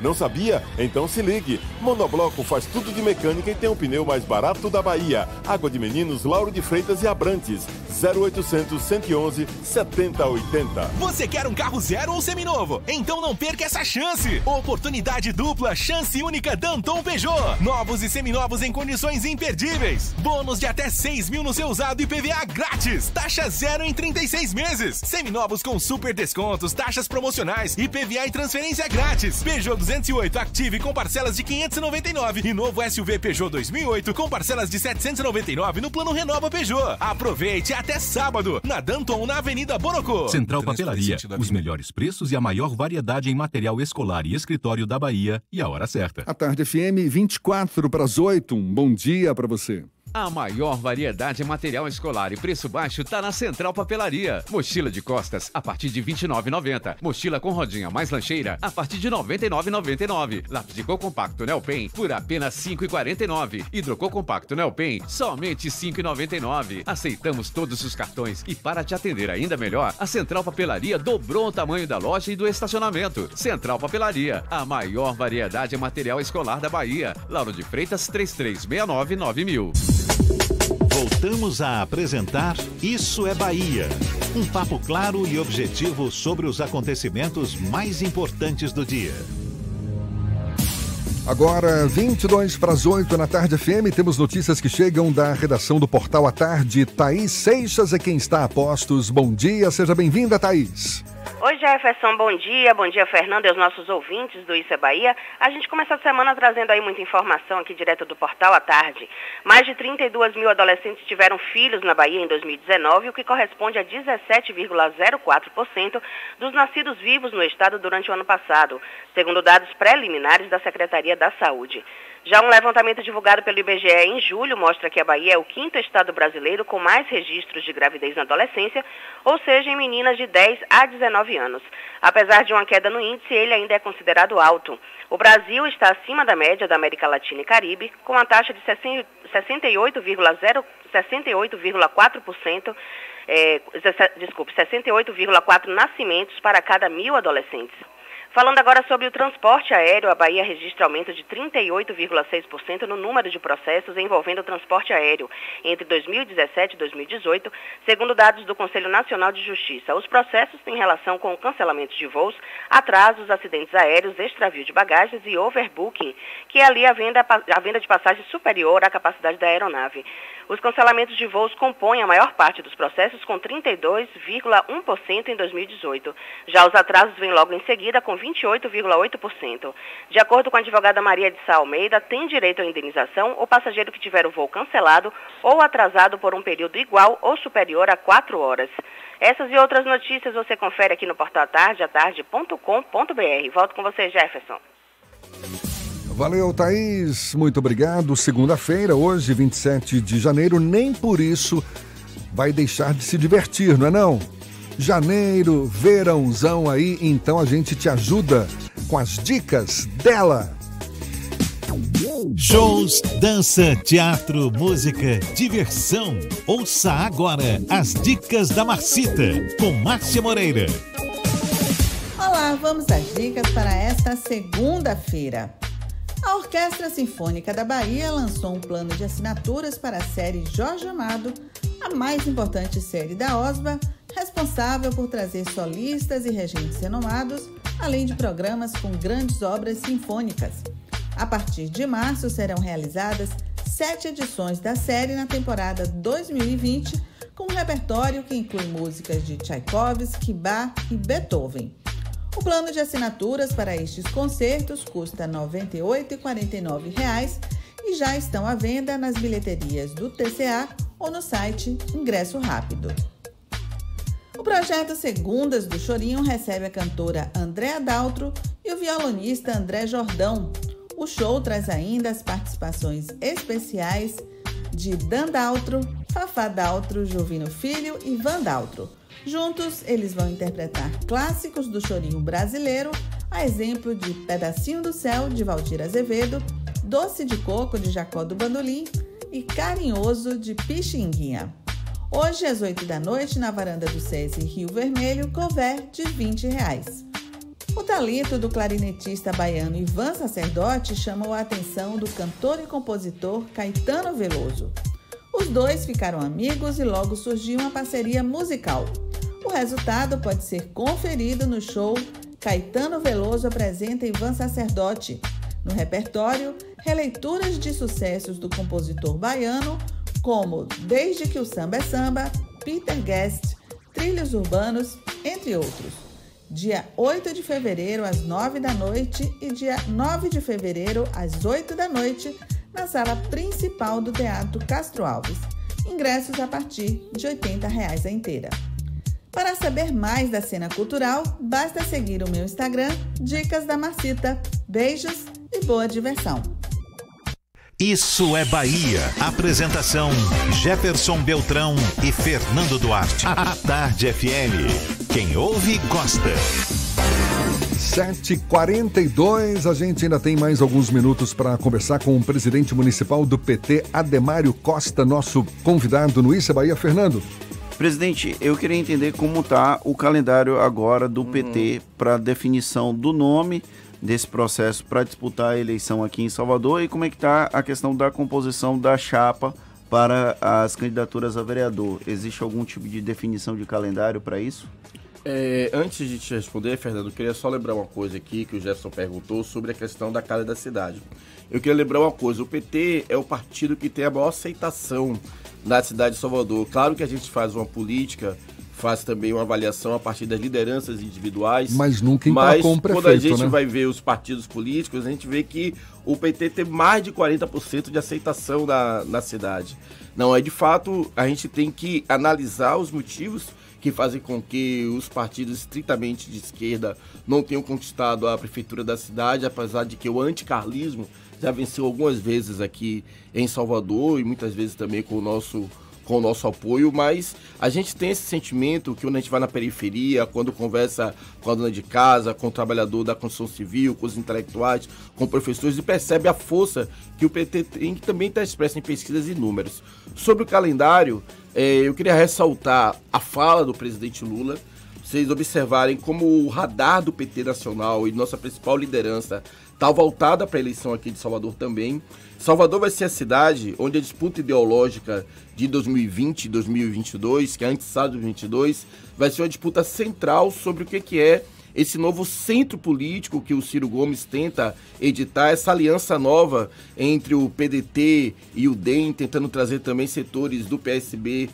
Não sabia? Então se ligue. Monobloco faz tudo de mecânica e tem o pneu mais barato da Bahia. Água de Meninos, Lauro de Freitas e Abrantes. 0800 111 7080. Você quer um carro zero ou seminovo? Então não perca essa chance. Oportunidade dupla, chance única Danton Peugeot. Novos e seminovos em condições imperdíveis. Bônus de até 6 mil no seu usado e PVA grátis. Taxa zero em 36 meses. Seminovos com super descontos, taxas promocionais e PVA e transferência grátis. Peugeot 208 Active com parcelas de 599 e novo SUV Peugeot 2008 com parcelas de 799 no plano Renova Peugeot. Aproveite até sábado na Danton na Avenida Boroco. Central Papelaria, os melhores preços e a maior variedade em material escolar e escritório da Bahia e a hora certa. A tarde FM 24 para as 8. Um bom dia para você. A maior variedade em material escolar e preço baixo tá na Central Papelaria. Mochila de costas a partir de R$ 29,90. Mochila com rodinha mais lancheira a partir de R$ 99,99. Lápis de cor compacto Nelpen por apenas R$ 5,49. Hidrocor compacto Nelpen somente R$ 5,99. Aceitamos todos os cartões e para te atender ainda melhor, a Central Papelaria dobrou o tamanho da loja e do estacionamento. Central Papelaria, a maior variedade em material escolar da Bahia. Lauro de Freitas 3369 9000. Voltamos a apresentar Isso é Bahia. Um papo claro e objetivo sobre os acontecimentos mais importantes do dia. Agora, 22 para as 8 na tarde FM, temos notícias que chegam da redação do Portal à Tarde. Thaís Seixas é quem está a postos. Bom dia, seja bem-vinda, Thaís. Oi, Jefferson, bom dia. Bom dia, Fernando e aos nossos ouvintes do Isso é Bahia. A gente começa a semana trazendo aí muita informação aqui direto do portal à tarde. Mais de 32 mil adolescentes tiveram filhos na Bahia em 2019, o que corresponde a 17,04% dos nascidos vivos no estado durante o ano passado, segundo dados preliminares da Secretaria da Saúde. Já um levantamento divulgado pelo IBGE em julho mostra que a Bahia é o quinto estado brasileiro com mais registros de gravidez na adolescência, ou seja, em meninas de 10 a 19 anos. Apesar de uma queda no índice, ele ainda é considerado alto. O Brasil está acima da média da América Latina e Caribe, com a taxa de 68,4%, 68, é, desculpe, 68,4 nascimentos para cada mil adolescentes. Falando agora sobre o transporte aéreo, a Bahia registra aumento de 38,6% no número de processos envolvendo o transporte aéreo entre 2017 e 2018, segundo dados do Conselho Nacional de Justiça. Os processos têm relação com cancelamentos de voos, atrasos, acidentes aéreos, extravio de bagagens e overbooking, que é ali a venda, a venda de passagem superior à capacidade da aeronave. Os cancelamentos de voos compõem a maior parte dos processos, com 32,1% em 2018. Já os atrasos vêm logo em seguida, com 28,8%. De acordo com a advogada Maria de Sá Almeida, tem direito à indenização o passageiro que tiver o voo cancelado ou atrasado por um período igual ou superior a quatro horas. Essas e outras notícias você confere aqui no portal tarde, atarde.com.br. Volto com você, Jefferson. Valeu, Thaís. Muito obrigado. Segunda-feira, hoje, 27 de janeiro, nem por isso vai deixar de se divertir, não é não? Janeiro, verãozão aí, então a gente te ajuda com as dicas dela. Shows, dança, teatro, música, diversão. Ouça agora as dicas da Marcita com Márcia Moreira. Olá, vamos às dicas para esta segunda-feira. A Orquestra Sinfônica da Bahia lançou um plano de assinaturas para a série Jorge Amado, a mais importante série da OSBA, responsável por trazer solistas e regentes renomados, além de programas com grandes obras sinfônicas. A partir de março serão realizadas sete edições da série na temporada 2020, com um repertório que inclui músicas de Tchaikovsky, Bach e Beethoven. O plano de assinaturas para estes concertos custa R$ 98,49 e já estão à venda nas bilheterias do TCA ou no site Ingresso Rápido. O projeto Segundas do Chorinho recebe a cantora Andréa Daltro e o violonista André Jordão, o show traz ainda as participações especiais de Dan Daltro, Fafá Daltro, Jovino Filho e Van Daltro. Juntos, eles vão interpretar clássicos do chorinho brasileiro, a exemplo de Pedacinho do Céu, de Valdir Azevedo, Doce de Coco, de Jacó do Bandolim e Carinhoso, de Pixinguinha. Hoje, às 8 da noite, na varanda do SESI Rio Vermelho, cover de 20 reais. O talento do clarinetista baiano Ivan Sacerdote chamou a atenção do cantor e compositor Caetano Veloso. Os dois ficaram amigos e logo surgiu uma parceria musical. O resultado pode ser conferido no show Caetano Veloso apresenta Ivan Sacerdote. No repertório, releituras de sucessos do compositor baiano, como Desde que o Samba é Samba, Peter Guest, Trilhos Urbanos, entre outros dia 8 de fevereiro às 9 da noite e dia 9 de fevereiro às 8 da noite na sala principal do Teatro Castro Alves. Ingressos a partir de 80 reais a inteira. Para saber mais da cena cultural, basta seguir o meu Instagram, Dicas da Marcita. Beijos e boa diversão! Isso é Bahia. Apresentação: Jefferson Beltrão e Fernando Duarte. A Tarde FM. Quem ouve, gosta. 7h42, a gente ainda tem mais alguns minutos para conversar com o presidente municipal do PT, Ademário Costa, nosso convidado no Isso é Bahia. Fernando. Presidente, eu queria entender como está o calendário agora do PT para definição do nome desse processo para disputar a eleição aqui em Salvador e como é que está a questão da composição da chapa para as candidaturas a vereador. Existe algum tipo de definição de calendário para isso? É, antes de te responder, Fernando, eu queria só lembrar uma coisa aqui que o Jefferson perguntou sobre a questão da cara da cidade. Eu queria lembrar uma coisa: o PT é o partido que tem a maior aceitação na cidade de Salvador. Claro que a gente faz uma política faz também uma avaliação a partir das lideranças individuais. Mas nunca empacou um prefeito, quando a gente né? vai ver os partidos políticos, a gente vê que o PT tem mais de 40% de aceitação na, na cidade. Não, é de fato, a gente tem que analisar os motivos que fazem com que os partidos estritamente de esquerda não tenham conquistado a prefeitura da cidade, apesar de que o anticarlismo já venceu algumas vezes aqui em Salvador e muitas vezes também com o nosso com o nosso apoio, mas a gente tem esse sentimento que quando a gente vai na periferia, quando conversa com a dona de casa, com o trabalhador da construção civil, com os intelectuais, com professores, e percebe a força que o PT tem, que também está expressa em pesquisas e números. Sobre o calendário, é, eu queria ressaltar a fala do presidente Lula, vocês observarem como o radar do PT nacional e nossa principal liderança está voltada para a eleição aqui de Salvador também. Salvador vai ser a cidade onde a disputa ideológica de 2020 e 2022, que é antes de 2022, vai ser uma disputa central sobre o que, que é esse novo centro político que o Ciro Gomes tenta editar, essa aliança nova entre o PDT e o DEM, tentando trazer também setores do PSB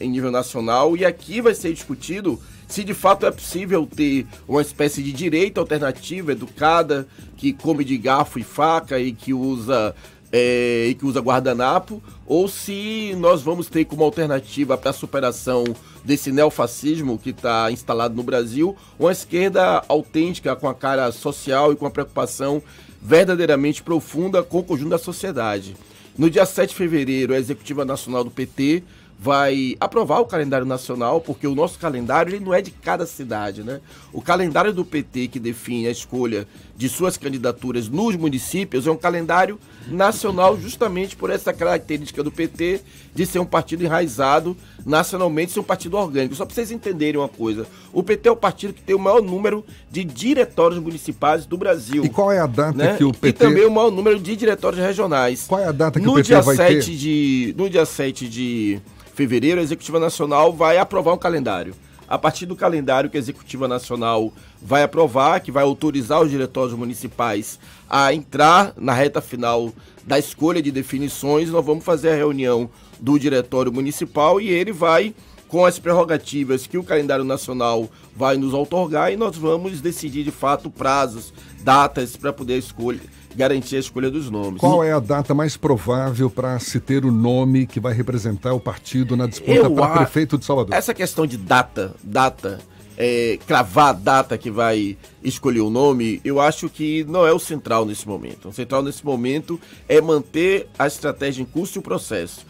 em nível nacional. E aqui vai ser discutido se de fato é possível ter uma espécie de direita alternativa, educada, que come de garfo e faca e que usa é, e que usa guardanapo, ou se nós vamos ter como alternativa para a superação desse neofascismo que está instalado no Brasil, uma esquerda autêntica, com a cara social e com a preocupação verdadeiramente profunda com o conjunto da sociedade. No dia 7 de fevereiro, a Executiva Nacional do PT vai aprovar o calendário nacional, porque o nosso calendário ele não é de cada cidade, né? O calendário do PT que define a escolha de suas candidaturas nos municípios é um calendário nacional justamente por essa característica do PT de ser um partido enraizado nacionalmente, ser um partido orgânico. Só para vocês entenderem uma coisa, o PT é o partido que tem o maior número de diretórios municipais do Brasil. E qual é a data né? que o PT... E também o maior número de diretórios regionais. Qual é a data que no o PT vai 7 ter? De, no dia 7 de fevereiro, a Executiva Nacional vai aprovar um calendário. A partir do calendário que a Executiva Nacional vai aprovar, que vai autorizar os diretórios municipais a entrar na reta final da escolha de definições, nós vamos fazer a reunião do Diretório Municipal e ele vai, com as prerrogativas que o calendário nacional vai nos outorgar, e nós vamos decidir de fato prazos, datas para poder escolher garantir a escolha dos nomes. Qual é a data mais provável para se ter o nome que vai representar o partido na disputa para a... prefeito de Salvador? Essa questão de data, data, é, cravar a data que vai escolher o nome, eu acho que não é o central nesse momento. O central nesse momento é manter a estratégia em curso e o processo.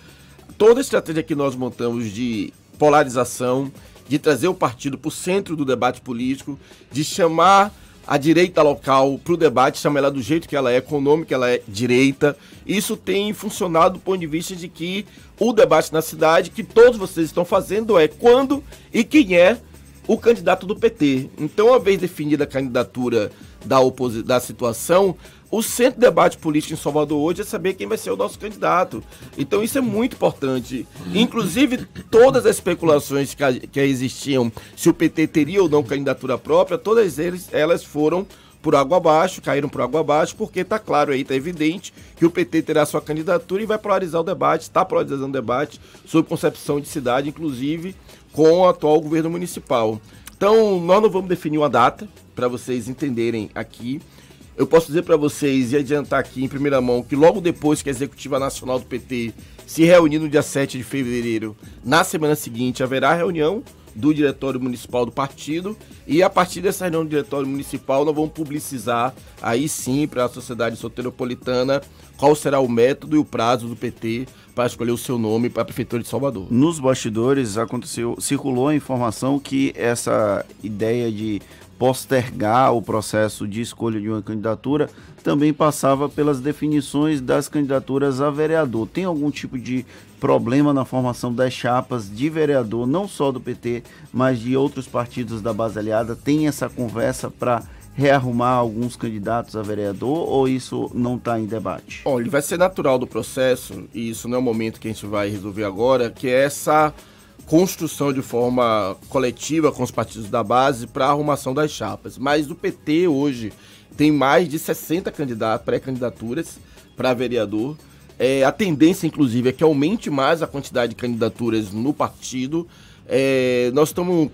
Toda a estratégia que nós montamos de polarização, de trazer o partido para o centro do debate político, de chamar a direita local para o debate, chama ela do jeito que ela é, econômica, ela é direita. Isso tem funcionado do ponto de vista de que o debate na cidade, que todos vocês estão fazendo, é quando e quem é o candidato do PT. Então, uma vez definida a candidatura da, da situação, o centro de debate político em Salvador hoje é saber quem vai ser o nosso candidato. Então isso é muito importante. Inclusive, todas as especulações que, que existiam se o PT teria ou não candidatura própria, todas eles, elas foram por água abaixo, caíram por água abaixo, porque está claro aí, está evidente que o PT terá sua candidatura e vai polarizar o debate, está polarizando o debate sobre concepção de cidade, inclusive com o atual governo municipal. Então, nós não vamos definir uma data, para vocês entenderem aqui. Eu posso dizer para vocês e adiantar aqui em primeira mão que logo depois que a Executiva Nacional do PT se reunir no dia 7 de fevereiro, na semana seguinte haverá reunião do Diretório Municipal do partido e a partir dessa reunião do Diretório Municipal nós vamos publicizar aí sim para a sociedade soteropolitana qual será o método e o prazo do PT para escolher o seu nome para a Prefeitura de Salvador. Nos bastidores aconteceu, circulou a informação que essa ideia de postergar o processo de escolha de uma candidatura também passava pelas definições das candidaturas a vereador. Tem algum tipo de problema na formação das chapas de vereador, não só do PT, mas de outros partidos da base aliada? Tem essa conversa para rearrumar alguns candidatos a vereador ou isso não está em debate? Olha, vai ser natural do processo, e isso não é o momento que a gente vai resolver agora, que é essa construção de forma coletiva com os partidos da base para a arrumação das chapas. Mas o PT hoje tem mais de 60 candidatos, pré-candidaturas para vereador. É, a tendência, inclusive, é que aumente mais a quantidade de candidaturas no partido. É, nós estamos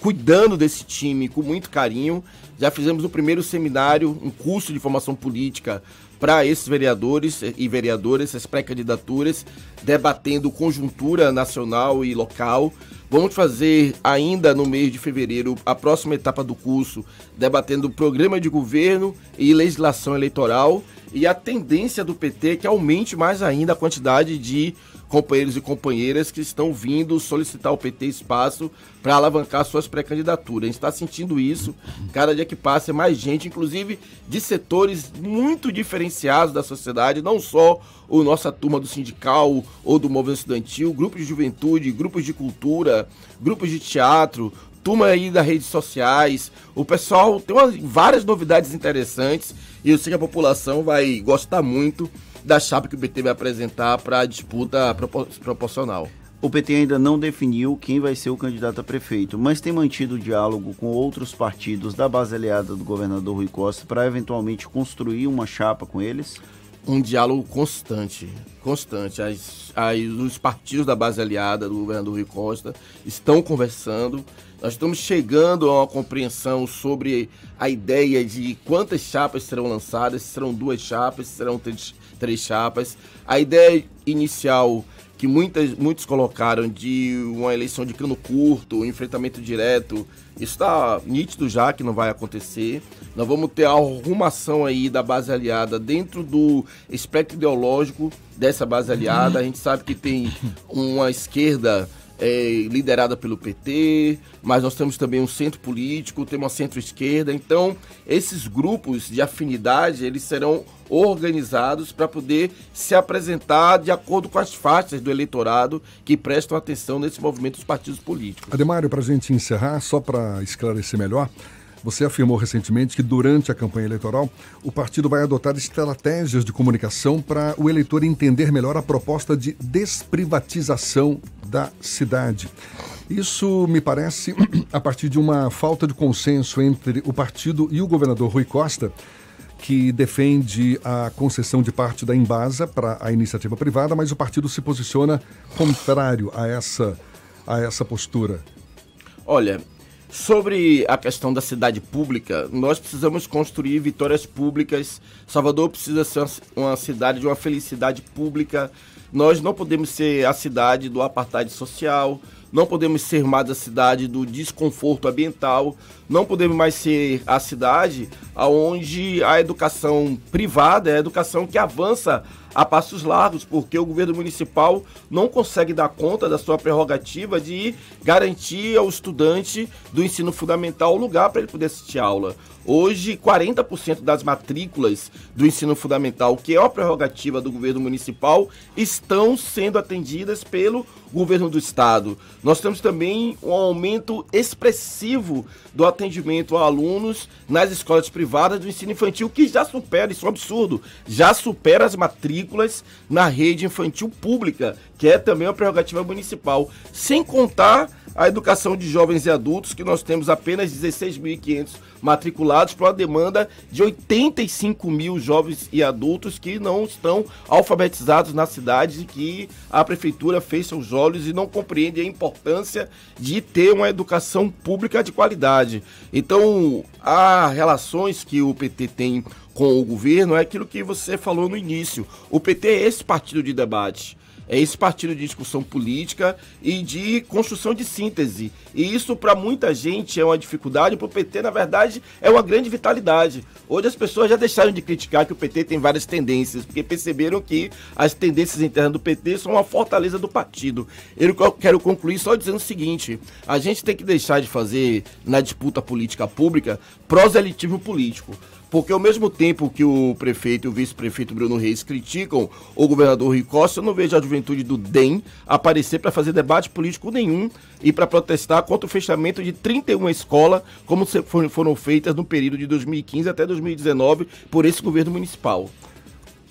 cuidando desse time com muito carinho. Já fizemos o primeiro seminário, um curso de formação política para esses vereadores e vereadoras, essas pré-candidaturas, debatendo conjuntura nacional e local. Vamos fazer ainda no mês de fevereiro a próxima etapa do curso, debatendo programa de governo e legislação eleitoral. E a tendência do PT é que aumente mais ainda a quantidade de companheiros e companheiras que estão vindo solicitar ao PT espaço para alavancar suas pré-candidaturas. A gente está sentindo isso. Cada dia que passa é mais gente, inclusive de setores muito diferenciados da sociedade, não só o nossa turma do sindical ou do movimento estudantil, grupos de juventude, grupos de cultura, grupos de teatro, turma aí das redes sociais. O pessoal tem várias novidades interessantes e eu sei que a população vai gostar muito da chapa que o PT vai apresentar para a disputa proporcional. O PT ainda não definiu quem vai ser o candidato a prefeito, mas tem mantido diálogo com outros partidos da base aliada do governador Rui Costa para eventualmente construir uma chapa com eles? Um diálogo constante, constante. As, as, os partidos da base aliada do governador Rui Costa estão conversando. Nós estamos chegando a uma compreensão sobre a ideia de quantas chapas serão lançadas, se serão duas chapas, se serão três, três chapas. A ideia inicial que muitas, muitos colocaram de uma eleição de cano curto, um enfrentamento direto, isso está nítido já que não vai acontecer. Nós vamos ter a arrumação aí da base aliada dentro do espectro ideológico dessa base aliada. A gente sabe que tem uma esquerda é, liderada pelo PT, mas nós temos também um centro político, temos uma centro-esquerda. Então, esses grupos de afinidade, eles serão organizados para poder se apresentar de acordo com as faixas do eleitorado que prestam atenção nesse movimento dos partidos políticos. Ademário, para a gente encerrar, só para esclarecer melhor, você afirmou recentemente que durante a campanha eleitoral o partido vai adotar estratégias de comunicação para o eleitor entender melhor a proposta de desprivatização da cidade. Isso me parece a partir de uma falta de consenso entre o partido e o governador Rui Costa, que defende a concessão de parte da Embasa para a iniciativa privada, mas o partido se posiciona contrário a essa, a essa postura. Olha, Sobre a questão da cidade pública, nós precisamos construir vitórias públicas. Salvador precisa ser uma cidade de uma felicidade pública. Nós não podemos ser a cidade do apartheid social, não podemos ser mais a cidade do desconforto ambiental, não podemos mais ser a cidade onde a educação privada é a educação que avança a passos largos, porque o governo municipal não consegue dar conta da sua prerrogativa de garantir ao estudante do ensino fundamental o lugar para ele poder assistir aula. Hoje, 40% das matrículas do ensino fundamental, que é uma prerrogativa do governo municipal, estão sendo atendidas pelo governo do estado. Nós temos também um aumento expressivo do atendimento a alunos nas escolas privadas do ensino infantil, que já supera, isso é um absurdo, já supera as matrículas na rede infantil pública, que é também uma prerrogativa municipal. Sem contar a educação de jovens e adultos, que nós temos apenas 16.500 matriculados para uma demanda de 85 mil jovens e adultos que não estão alfabetizados na cidade e que a prefeitura fecha os olhos e não compreende a importância de ter uma educação pública de qualidade. Então, há relações que o PT tem com o governo, é aquilo que você falou no início. O PT é esse partido de debate é esse partido de discussão política e de construção de síntese. E isso, para muita gente, é uma dificuldade, para o PT, na verdade, é uma grande vitalidade. Hoje as pessoas já deixaram de criticar que o PT tem várias tendências, porque perceberam que as tendências internas do PT são uma fortaleza do partido. Eu quero concluir só dizendo o seguinte: a gente tem que deixar de fazer, na disputa política pública, proselitismo político. Porque ao mesmo tempo que o prefeito e o vice-prefeito Bruno Reis criticam o governador Rui Costa, eu não vejo a juventude do DEM aparecer para fazer debate político nenhum e para protestar contra o fechamento de 31 escolas, como foram feitas no período de 2015 até 2019 por esse governo municipal.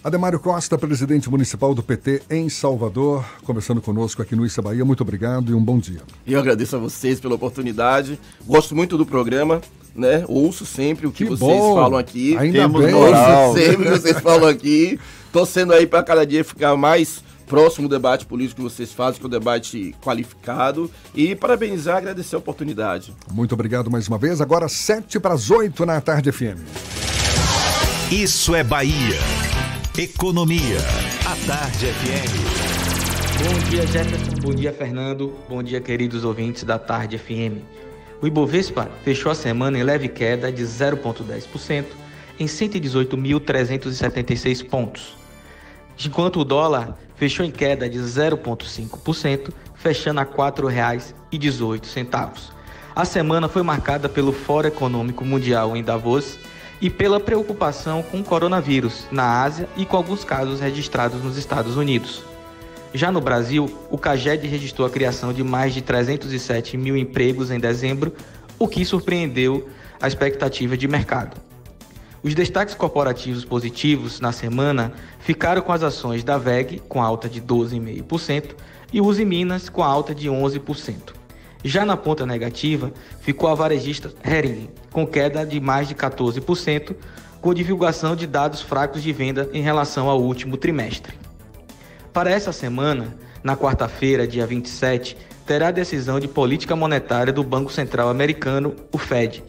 Ademário Costa, presidente municipal do PT em Salvador, conversando conosco aqui no Issa Bahia. Muito obrigado e um bom dia. Eu agradeço a vocês pela oportunidade. Gosto muito do programa, né? Ouço sempre o que, que vocês bom. falam aqui. Ainda Temos bem. Ouço sempre o que vocês falam aqui. Torcendo aí para cada dia ficar mais próximo do debate político que vocês fazem, que é um debate qualificado. E parabenizar, agradecer a oportunidade. Muito obrigado mais uma vez. Agora, sete para as oito na Tarde FM. Isso é Bahia. Economia. A Tarde FM. Bom dia, Jefferson. Bom dia, Fernando. Bom dia, queridos ouvintes da Tarde FM. O Ibovespa fechou a semana em leve queda de 0,10% em 118.376 pontos, enquanto o dólar fechou em queda de 0,5%, fechando a R$ 4,18. A semana foi marcada pelo Fórum Econômico Mundial em Davos e pela preocupação com o coronavírus na Ásia e com alguns casos registrados nos Estados Unidos. Já no Brasil, o CAGED registrou a criação de mais de 307 mil empregos em dezembro, o que surpreendeu a expectativa de mercado. Os destaques corporativos positivos na semana ficaram com as ações da VEG, com alta de 12,5%, e Uzi Minas, com alta de 11%. Já na ponta negativa, ficou a varejista Hering, com queda de mais de 14%, com divulgação de dados fracos de venda em relação ao último trimestre. Para essa semana, na quarta-feira, dia 27, terá a decisão de política monetária do Banco Central Americano, o Fed,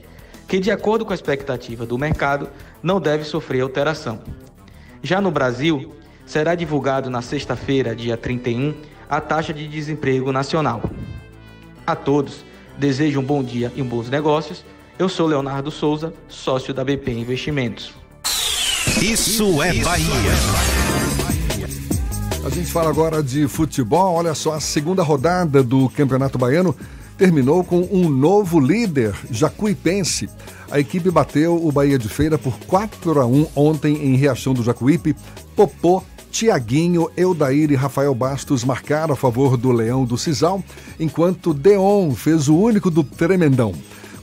que, de acordo com a expectativa do mercado, não deve sofrer alteração. Já no Brasil, será divulgado na sexta-feira, dia 31, a taxa de desemprego nacional. A todos, desejo um bom dia e bons negócios. Eu sou Leonardo Souza, sócio da BP Investimentos. Isso é Bahia. A gente fala agora de futebol. Olha só, a segunda rodada do Campeonato Baiano terminou com um novo líder, Jacuipense. A equipe bateu o Bahia de Feira por 4 a 1 ontem em Riachão do Jacuípe. Popô, Tiaguinho, Eudair e Rafael Bastos marcaram a favor do Leão do Cisal, enquanto Deon fez o único do Tremendão.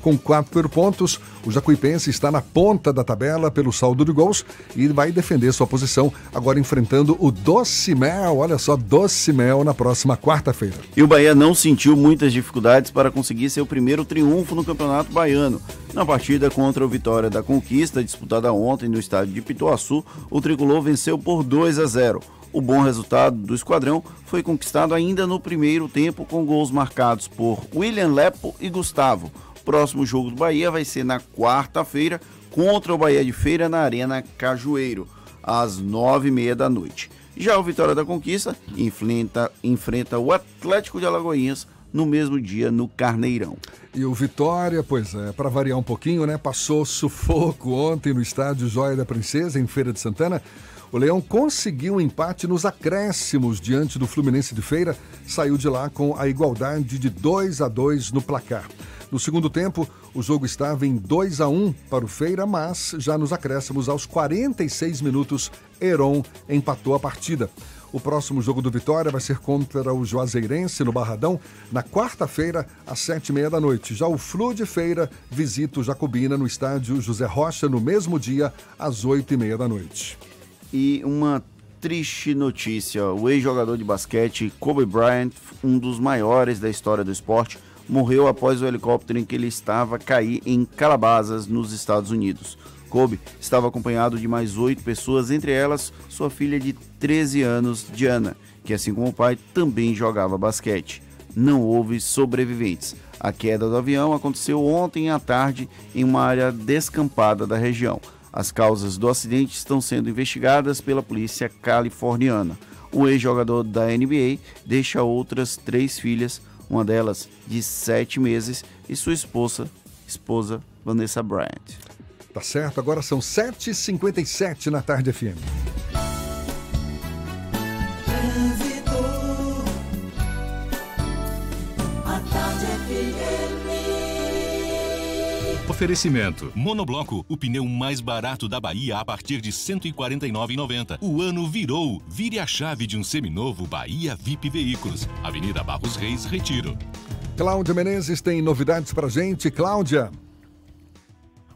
Com quatro pontos, o Jacuipense está na ponta da tabela pelo saldo de gols e vai defender sua posição, agora enfrentando o Doce Mel, olha só, Doce Mel na próxima quarta-feira. E o Bahia não sentiu muitas dificuldades para conseguir seu primeiro triunfo no Campeonato Baiano. Na partida contra o Vitória da Conquista, disputada ontem no estádio de Pituaçu, o tricolor venceu por 2 a 0. O bom resultado do esquadrão foi conquistado ainda no primeiro tempo com gols marcados por William Lepo e Gustavo. Próximo jogo do Bahia vai ser na quarta-feira contra o Bahia de Feira na Arena Cajueiro, às nove e meia da noite. Já o Vitória da Conquista enfrenta, enfrenta o Atlético de Alagoinhas no mesmo dia no Carneirão. E o Vitória, pois é, para variar um pouquinho, né? Passou sufoco ontem no estádio Joia da Princesa, em Feira de Santana. O Leão conseguiu um empate nos acréscimos diante do Fluminense de Feira, saiu de lá com a igualdade de 2 a 2 no placar. No segundo tempo, o jogo estava em 2 a 1 para o Feira, mas já nos acréscimos aos 46 minutos, Heron empatou a partida. O próximo jogo do Vitória vai ser contra o Juazeirense no Barradão, na quarta-feira, às sete e meia da noite. Já o Flu de Feira visita o Jacobina no estádio José Rocha no mesmo dia, às oito e meia da noite. E uma triste notícia: o ex-jogador de basquete Kobe Bryant, um dos maiores da história do esporte, morreu após o helicóptero em que ele estava cair em Calabasas, nos Estados Unidos. Kobe estava acompanhado de mais oito pessoas, entre elas sua filha de 13 anos, Diana, que assim como o pai também jogava basquete. Não houve sobreviventes. A queda do avião aconteceu ontem à tarde em uma área descampada da região. As causas do acidente estão sendo investigadas pela polícia californiana. O ex-jogador da NBA deixa outras três filhas, uma delas de sete meses, e sua esposa, esposa Vanessa Bryant. Tá certo, agora são 7h57 na tarde FM. Oferecimento. Monobloco, o pneu mais barato da Bahia a partir de R$ 149,90. O ano virou. Vire a chave de um seminovo Bahia VIP Veículos. Avenida Barros Reis, Retiro. Cláudia Menezes tem novidades pra gente. Cláudia.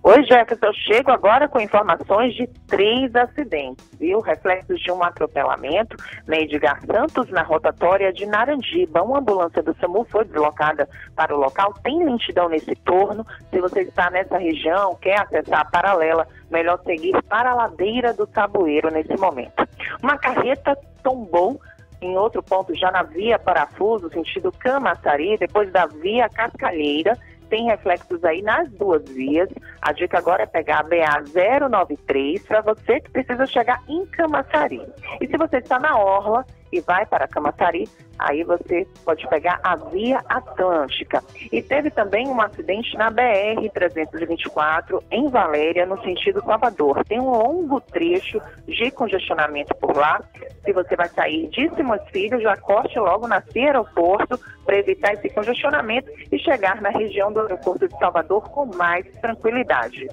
Oi, Jefferson. Eu chego agora com informações de três acidentes, viu? Reflexos de um atropelamento na Edgar Santos, na rotatória de Narandiba. Uma ambulância do SAMU foi deslocada para o local. Tem lentidão nesse torno. Se você está nessa região, quer acessar a paralela, melhor seguir para a ladeira do Tabueiro nesse momento. Uma carreta tombou em outro ponto, já na via Parafuso, sentido Camaçari, depois da via Cascalheira tem reflexos aí nas duas vias. A dica agora é pegar a BA 093 para você que precisa chegar em Camaçari. E se você está na Orla e vai para Camaçari, aí você pode pegar a Via Atlântica. E teve também um acidente na BR-324 em Valéria, no sentido Salvador. Tem um longo trecho de congestionamento por lá. Se você vai sair de Simões Filho, já corte logo na aeroporto para evitar esse congestionamento e chegar na região do aeroporto de Salvador com mais tranquilidade.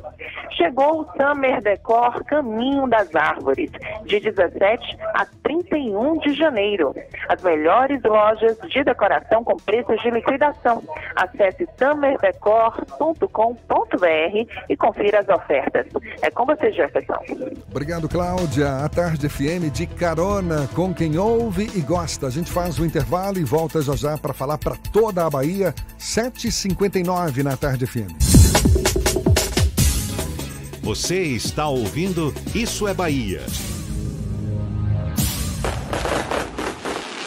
Chegou o Summer Decor Caminho das Árvores, de 17 a 31 de janeiro. As melhores lojas de decoração com preços de liquidação. Acesse summerdecor.com.br e confira as ofertas. É com você, Jefferson. Obrigado, Cláudia. A Tarde FM de carona com quem ouve e gosta. A gente faz o intervalo e volta já já para falar para toda a Bahia. 7h59 na Tarde FM. Você está ouvindo Isso é Bahia.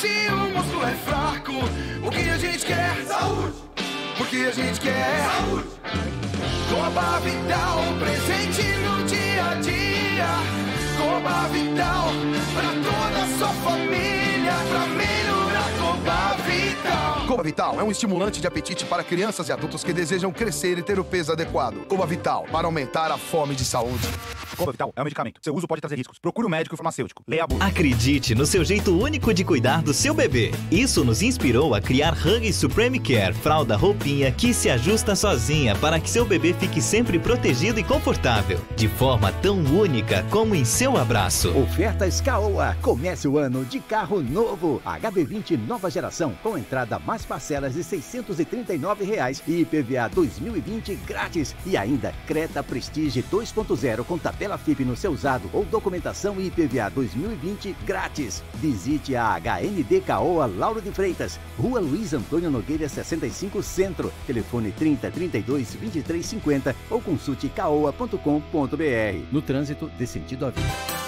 se o músculo é fraco, o que a gente quer? Saúde! Porque a gente quer? Saúde! Coba Vital, presente no dia a dia. Coba Vital, pra toda a sua família, pra melhorar Coba Vital. Coba Vital é um estimulante de apetite para crianças e adultos que desejam crescer e ter o peso adequado. Coba Vital, para aumentar a fome de saúde. Vital é um medicamento. Seu uso pode trazer riscos. Procure o um médico e farmacêutico. Leia a bula. Acredite no seu jeito único de cuidar do seu bebê. Isso nos inspirou a criar Huggies Supreme Care, fralda roupinha que se ajusta sozinha para que seu bebê fique sempre protegido e confortável, de forma tão única como em seu abraço. Ofertas Caoa. Comece o ano de carro novo. HB20 nova geração com entrada mais parcelas de 639 reais e IPVA 2020 grátis. E ainda Creta Prestige 2.0 com tabela FIP no seu usado ou documentação IPVA 2020 grátis. Visite a HND Caoa Lauro de Freitas, Rua Luiz Antônio Nogueira 65 Centro, telefone 30 32 23 50 ou consulte caoa.com.br. No trânsito, dê sentido à vida.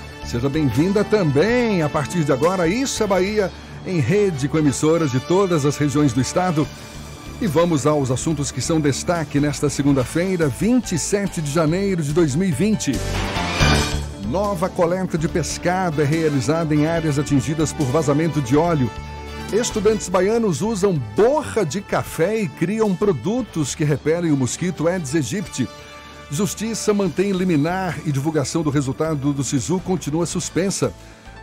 Seja bem-vinda também a partir de agora. Isso é Bahia, em rede com emissoras de todas as regiões do estado. E vamos aos assuntos que são destaque nesta segunda-feira, 27 de janeiro de 2020. Nova coleta de pescado é realizada em áreas atingidas por vazamento de óleo. Estudantes baianos usam borra de café e criam produtos que repelem o mosquito Aedes aegypti. Justiça mantém liminar e divulgação do resultado do SISU continua suspensa.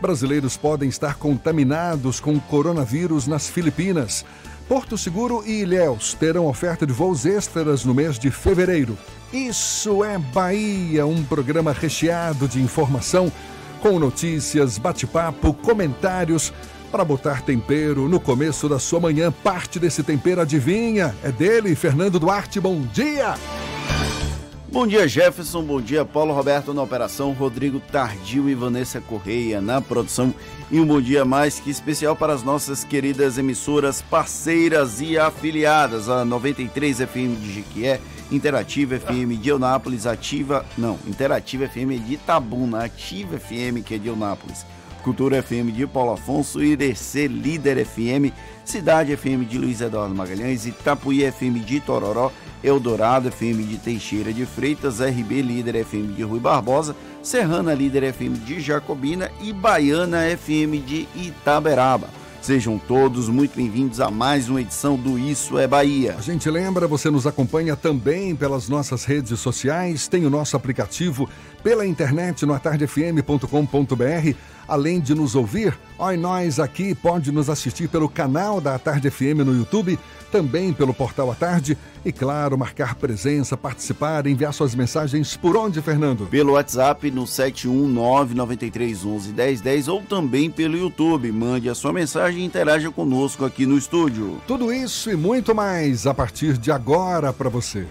Brasileiros podem estar contaminados com coronavírus nas Filipinas. Porto Seguro e Ilhéus terão oferta de voos extras no mês de fevereiro. Isso é Bahia, um programa recheado de informação, com notícias, bate-papo, comentários para botar tempero no começo da sua manhã. Parte desse tempero, adivinha? É dele, Fernando Duarte. Bom dia! Bom dia, Jefferson. Bom dia, Paulo Roberto na operação, Rodrigo Tardio e Vanessa Correia na produção. E um bom dia mais que especial para as nossas queridas emissoras parceiras e afiliadas, a 93 FM de Jiquié, Interativa FM de Eunápolis, Ativa, não, Interativa FM de Itabuna, Ativa FM que é de Eunápolis, Cultura FM de Paulo Afonso, IDC Líder FM, Cidade FM de Luiz Eduardo Magalhães, Itapuí FM de Tororó, Eldorado FM de Teixeira de Freitas, RB Líder FM de Rui Barbosa, Serrana Líder FM de Jacobina e Baiana FM de Itaberaba. Sejam todos muito bem-vindos a mais uma edição do Isso é Bahia. A gente lembra, você nos acompanha também pelas nossas redes sociais, tem o nosso aplicativo pela internet no atardefm.com.br. Além de nos ouvir, oi nós aqui pode nos assistir pelo canal da Tarde FM no YouTube, também pelo portal A Tarde e, claro, marcar presença, participar, enviar suas mensagens por onde, Fernando? Pelo WhatsApp no 71993111010 ou também pelo YouTube. Mande a sua mensagem e interaja conosco aqui no estúdio. Tudo isso e muito mais a partir de agora para você.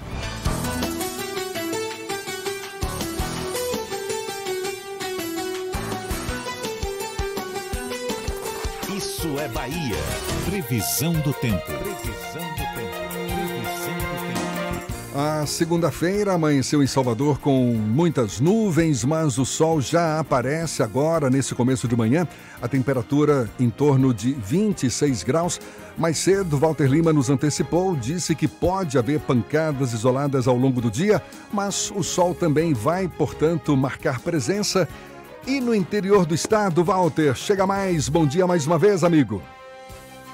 Bahia. Previsão do tempo. Previsão do tempo. Previsão do tempo. A segunda-feira amanheceu em Salvador com muitas nuvens, mas o sol já aparece agora nesse começo de manhã. A temperatura em torno de 26 graus. Mais cedo, Walter Lima nos antecipou, disse que pode haver pancadas isoladas ao longo do dia, mas o sol também vai, portanto, marcar presença. E no interior do estado, Walter, chega mais. Bom dia mais uma vez, amigo.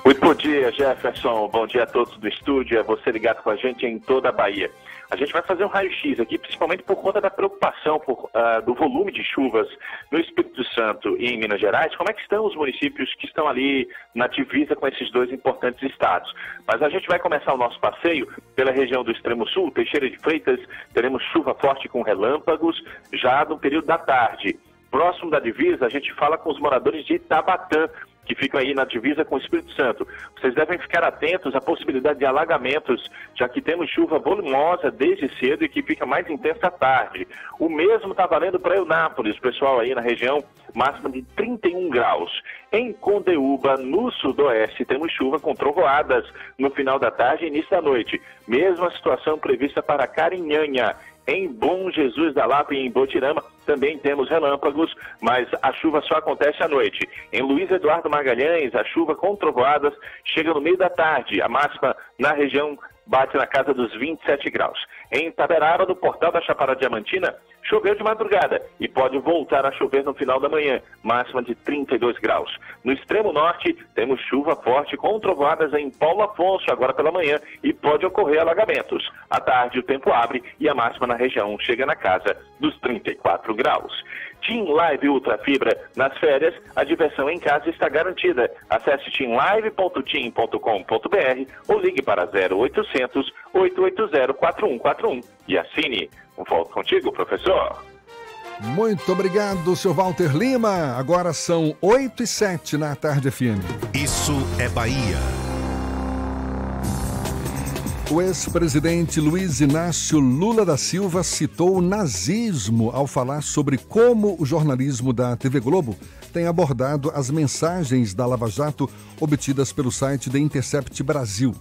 Muito bom dia, Jefferson. Bom dia a todos do estúdio. É você ligado com a gente em toda a Bahia. A gente vai fazer um raio-x aqui, principalmente por conta da preocupação por, uh, do volume de chuvas no Espírito Santo e em Minas Gerais. Como é que estão os municípios que estão ali na divisa com esses dois importantes estados? Mas a gente vai começar o nosso passeio pela região do extremo sul, Teixeira de Freitas. Teremos chuva forte com relâmpagos já no período da tarde. Próximo da divisa, a gente fala com os moradores de Itabatã que ficam aí na divisa com o Espírito Santo. Vocês devem ficar atentos à possibilidade de alagamentos, já que temos chuva volumosa desde cedo e que fica mais intensa à tarde. O mesmo está valendo para Eunápolis, pessoal aí na região, máxima de 31 graus. Em Condeúba, no sudoeste, temos chuva com trovoadas no final da tarde e início da noite. Mesma situação prevista para Carinhanha em Bom Jesus da Lapa e em Botirama também temos relâmpagos, mas a chuva só acontece à noite. Em Luiz Eduardo Magalhães, a chuva com trovoadas chega no meio da tarde. A máxima na região bate na casa dos 27 graus. Em Taberaba, no portal da Chapada Diamantina, choveu de madrugada e pode voltar a chover no final da manhã, máxima de 32 graus. No extremo norte, temos chuva forte com trovoadas em Paulo Afonso agora pela manhã e pode ocorrer alagamentos. À tarde, o tempo abre e a máxima na região chega na casa dos 34 graus. Team Live Ultra Fibra. Nas férias, a diversão em casa está garantida. Acesse teamlive.team.com.br ou ligue para 0800 880 4141 e assine. Um volto contigo, professor. Muito obrigado, seu Walter Lima. Agora são 8 e 7 na tarde FM. Isso é Bahia. O ex-presidente Luiz Inácio Lula da Silva citou o nazismo ao falar sobre como o jornalismo da TV Globo tem abordado as mensagens da Lava Jato obtidas pelo site The Intercept Brasil.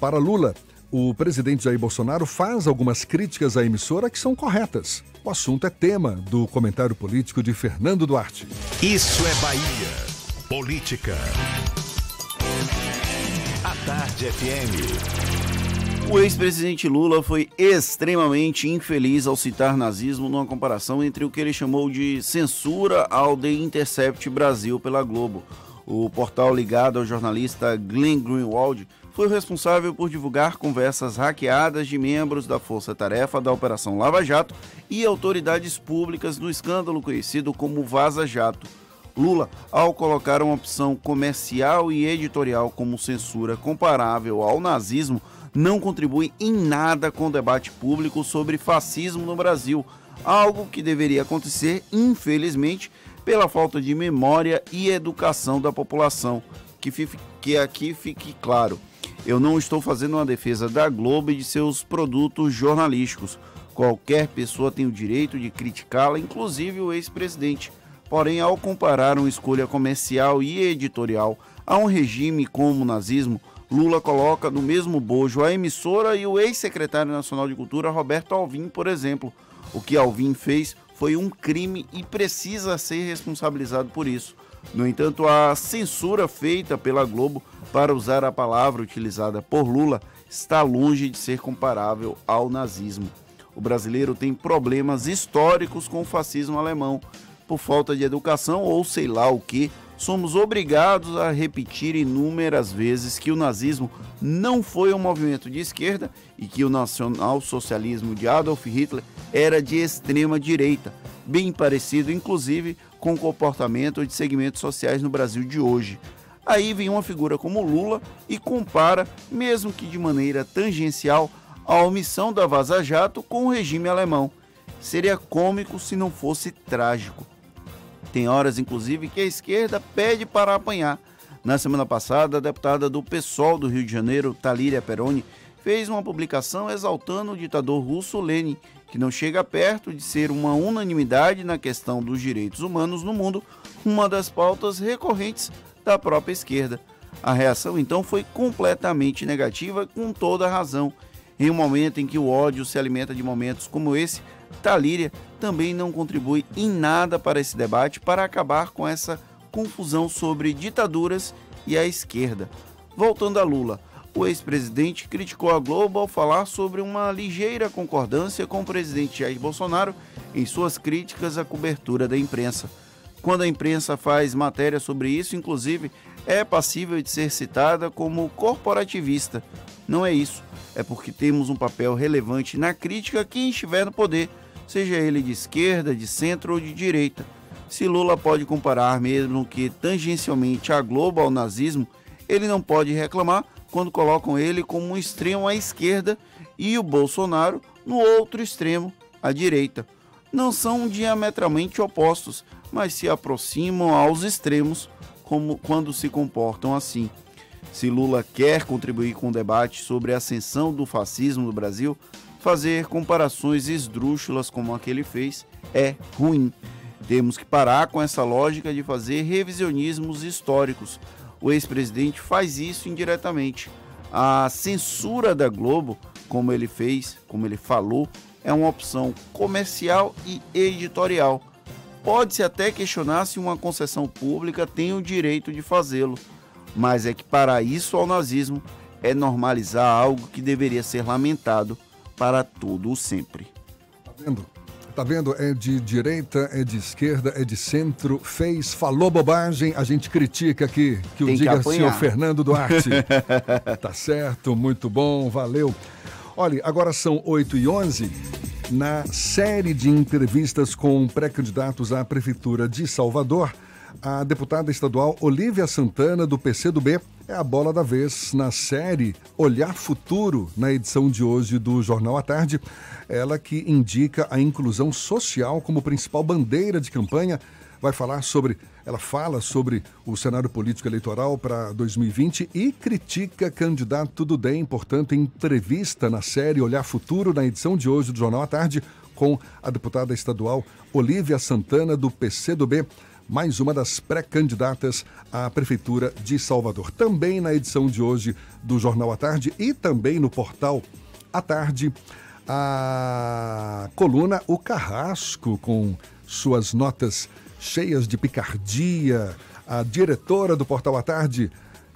Para Lula, o presidente Jair Bolsonaro faz algumas críticas à emissora que são corretas. O assunto é tema do comentário político de Fernando Duarte. Isso é Bahia. Política. A Tarde FM. O ex-presidente Lula foi extremamente infeliz ao citar nazismo numa comparação entre o que ele chamou de censura ao The Intercept Brasil pela Globo. O portal ligado ao jornalista Glenn Greenwald foi o responsável por divulgar conversas hackeadas de membros da Força Tarefa da Operação Lava Jato e autoridades públicas no escândalo conhecido como Vaza Jato. Lula, ao colocar uma opção comercial e editorial como censura comparável ao nazismo, não contribui em nada com o debate público sobre fascismo no Brasil, algo que deveria acontecer, infelizmente, pela falta de memória e educação da população. Que, fique, que aqui fique claro, eu não estou fazendo uma defesa da Globo e de seus produtos jornalísticos. Qualquer pessoa tem o direito de criticá-la, inclusive o ex-presidente. Porém, ao comparar uma escolha comercial e editorial a um regime como o nazismo, Lula coloca no mesmo bojo a emissora e o ex-secretário nacional de Cultura, Roberto Alvim, por exemplo. O que Alvim fez foi um crime e precisa ser responsabilizado por isso. No entanto, a censura feita pela Globo para usar a palavra utilizada por Lula está longe de ser comparável ao nazismo. O brasileiro tem problemas históricos com o fascismo alemão, por falta de educação ou sei lá o que, somos obrigados a repetir inúmeras vezes que o nazismo não foi um movimento de esquerda e que o nacional-socialismo de Adolf Hitler era de extrema direita, bem parecido inclusive com o comportamento de segmentos sociais no Brasil de hoje. Aí vem uma figura como Lula e compara, mesmo que de maneira tangencial, a omissão da Vaza Jato com o regime alemão. Seria cômico se não fosse trágico. Tem horas, inclusive, que a esquerda pede para apanhar. Na semana passada, a deputada do PSOL do Rio de Janeiro, Talíria Peroni, fez uma publicação exaltando o ditador russo Lenin, que não chega perto de ser uma unanimidade na questão dos direitos humanos no mundo, uma das pautas recorrentes da própria esquerda. A reação então foi completamente negativa, com toda razão. Em um momento em que o ódio se alimenta de momentos como esse, Talíria também não contribui em nada para esse debate para acabar com essa confusão sobre ditaduras e a esquerda. Voltando a Lula, o ex-presidente criticou a Globo ao falar sobre uma ligeira concordância com o presidente Jair Bolsonaro em suas críticas à cobertura da imprensa. Quando a imprensa faz matéria sobre isso, inclusive, é passível de ser citada como corporativista. Não é isso, é porque temos um papel relevante na crítica quem estiver no poder, seja ele de esquerda, de centro ou de direita. Se Lula pode comparar mesmo que tangencialmente a Globo ao nazismo, ele não pode reclamar quando colocam ele como um extremo à esquerda e o Bolsonaro no outro extremo, à direita. Não são diametralmente opostos, mas se aproximam aos extremos como quando se comportam assim. Se Lula quer contribuir com o debate sobre a ascensão do fascismo no Brasil, fazer comparações esdrúxulas como a que ele fez é ruim. Temos que parar com essa lógica de fazer revisionismos históricos. O ex-presidente faz isso indiretamente. A censura da Globo, como ele fez, como ele falou, é uma opção comercial e editorial. Pode-se até questionar se uma concessão pública tem o direito de fazê-lo, mas é que para isso ao nazismo é normalizar algo que deveria ser lamentado para todo o sempre. Tá vendo? Tá vendo? É de direita, é de esquerda, é de centro, fez, falou bobagem, a gente critica aqui. Que o diga senhor Fernando Duarte. tá certo, muito bom, valeu. Olha, agora são 8 e 11 Na série de entrevistas com pré-candidatos à Prefeitura de Salvador, a deputada estadual Olívia Santana, do PCdoB, é a bola da vez na série Olhar Futuro, na edição de hoje do Jornal à Tarde. Ela que indica a inclusão social como principal bandeira de campanha. Vai falar sobre, ela fala sobre o cenário político eleitoral para 2020 e critica candidato do DEM, portanto, entrevista na série Olhar Futuro, na edição de hoje do Jornal à Tarde, com a deputada estadual Olívia Santana, do PCdoB mais uma das pré-candidatas à Prefeitura de Salvador. Também na edição de hoje do Jornal à Tarde e também no portal à tarde, a coluna O Carrasco, com suas notas cheias de picardia. A diretora do Portal à Tarde,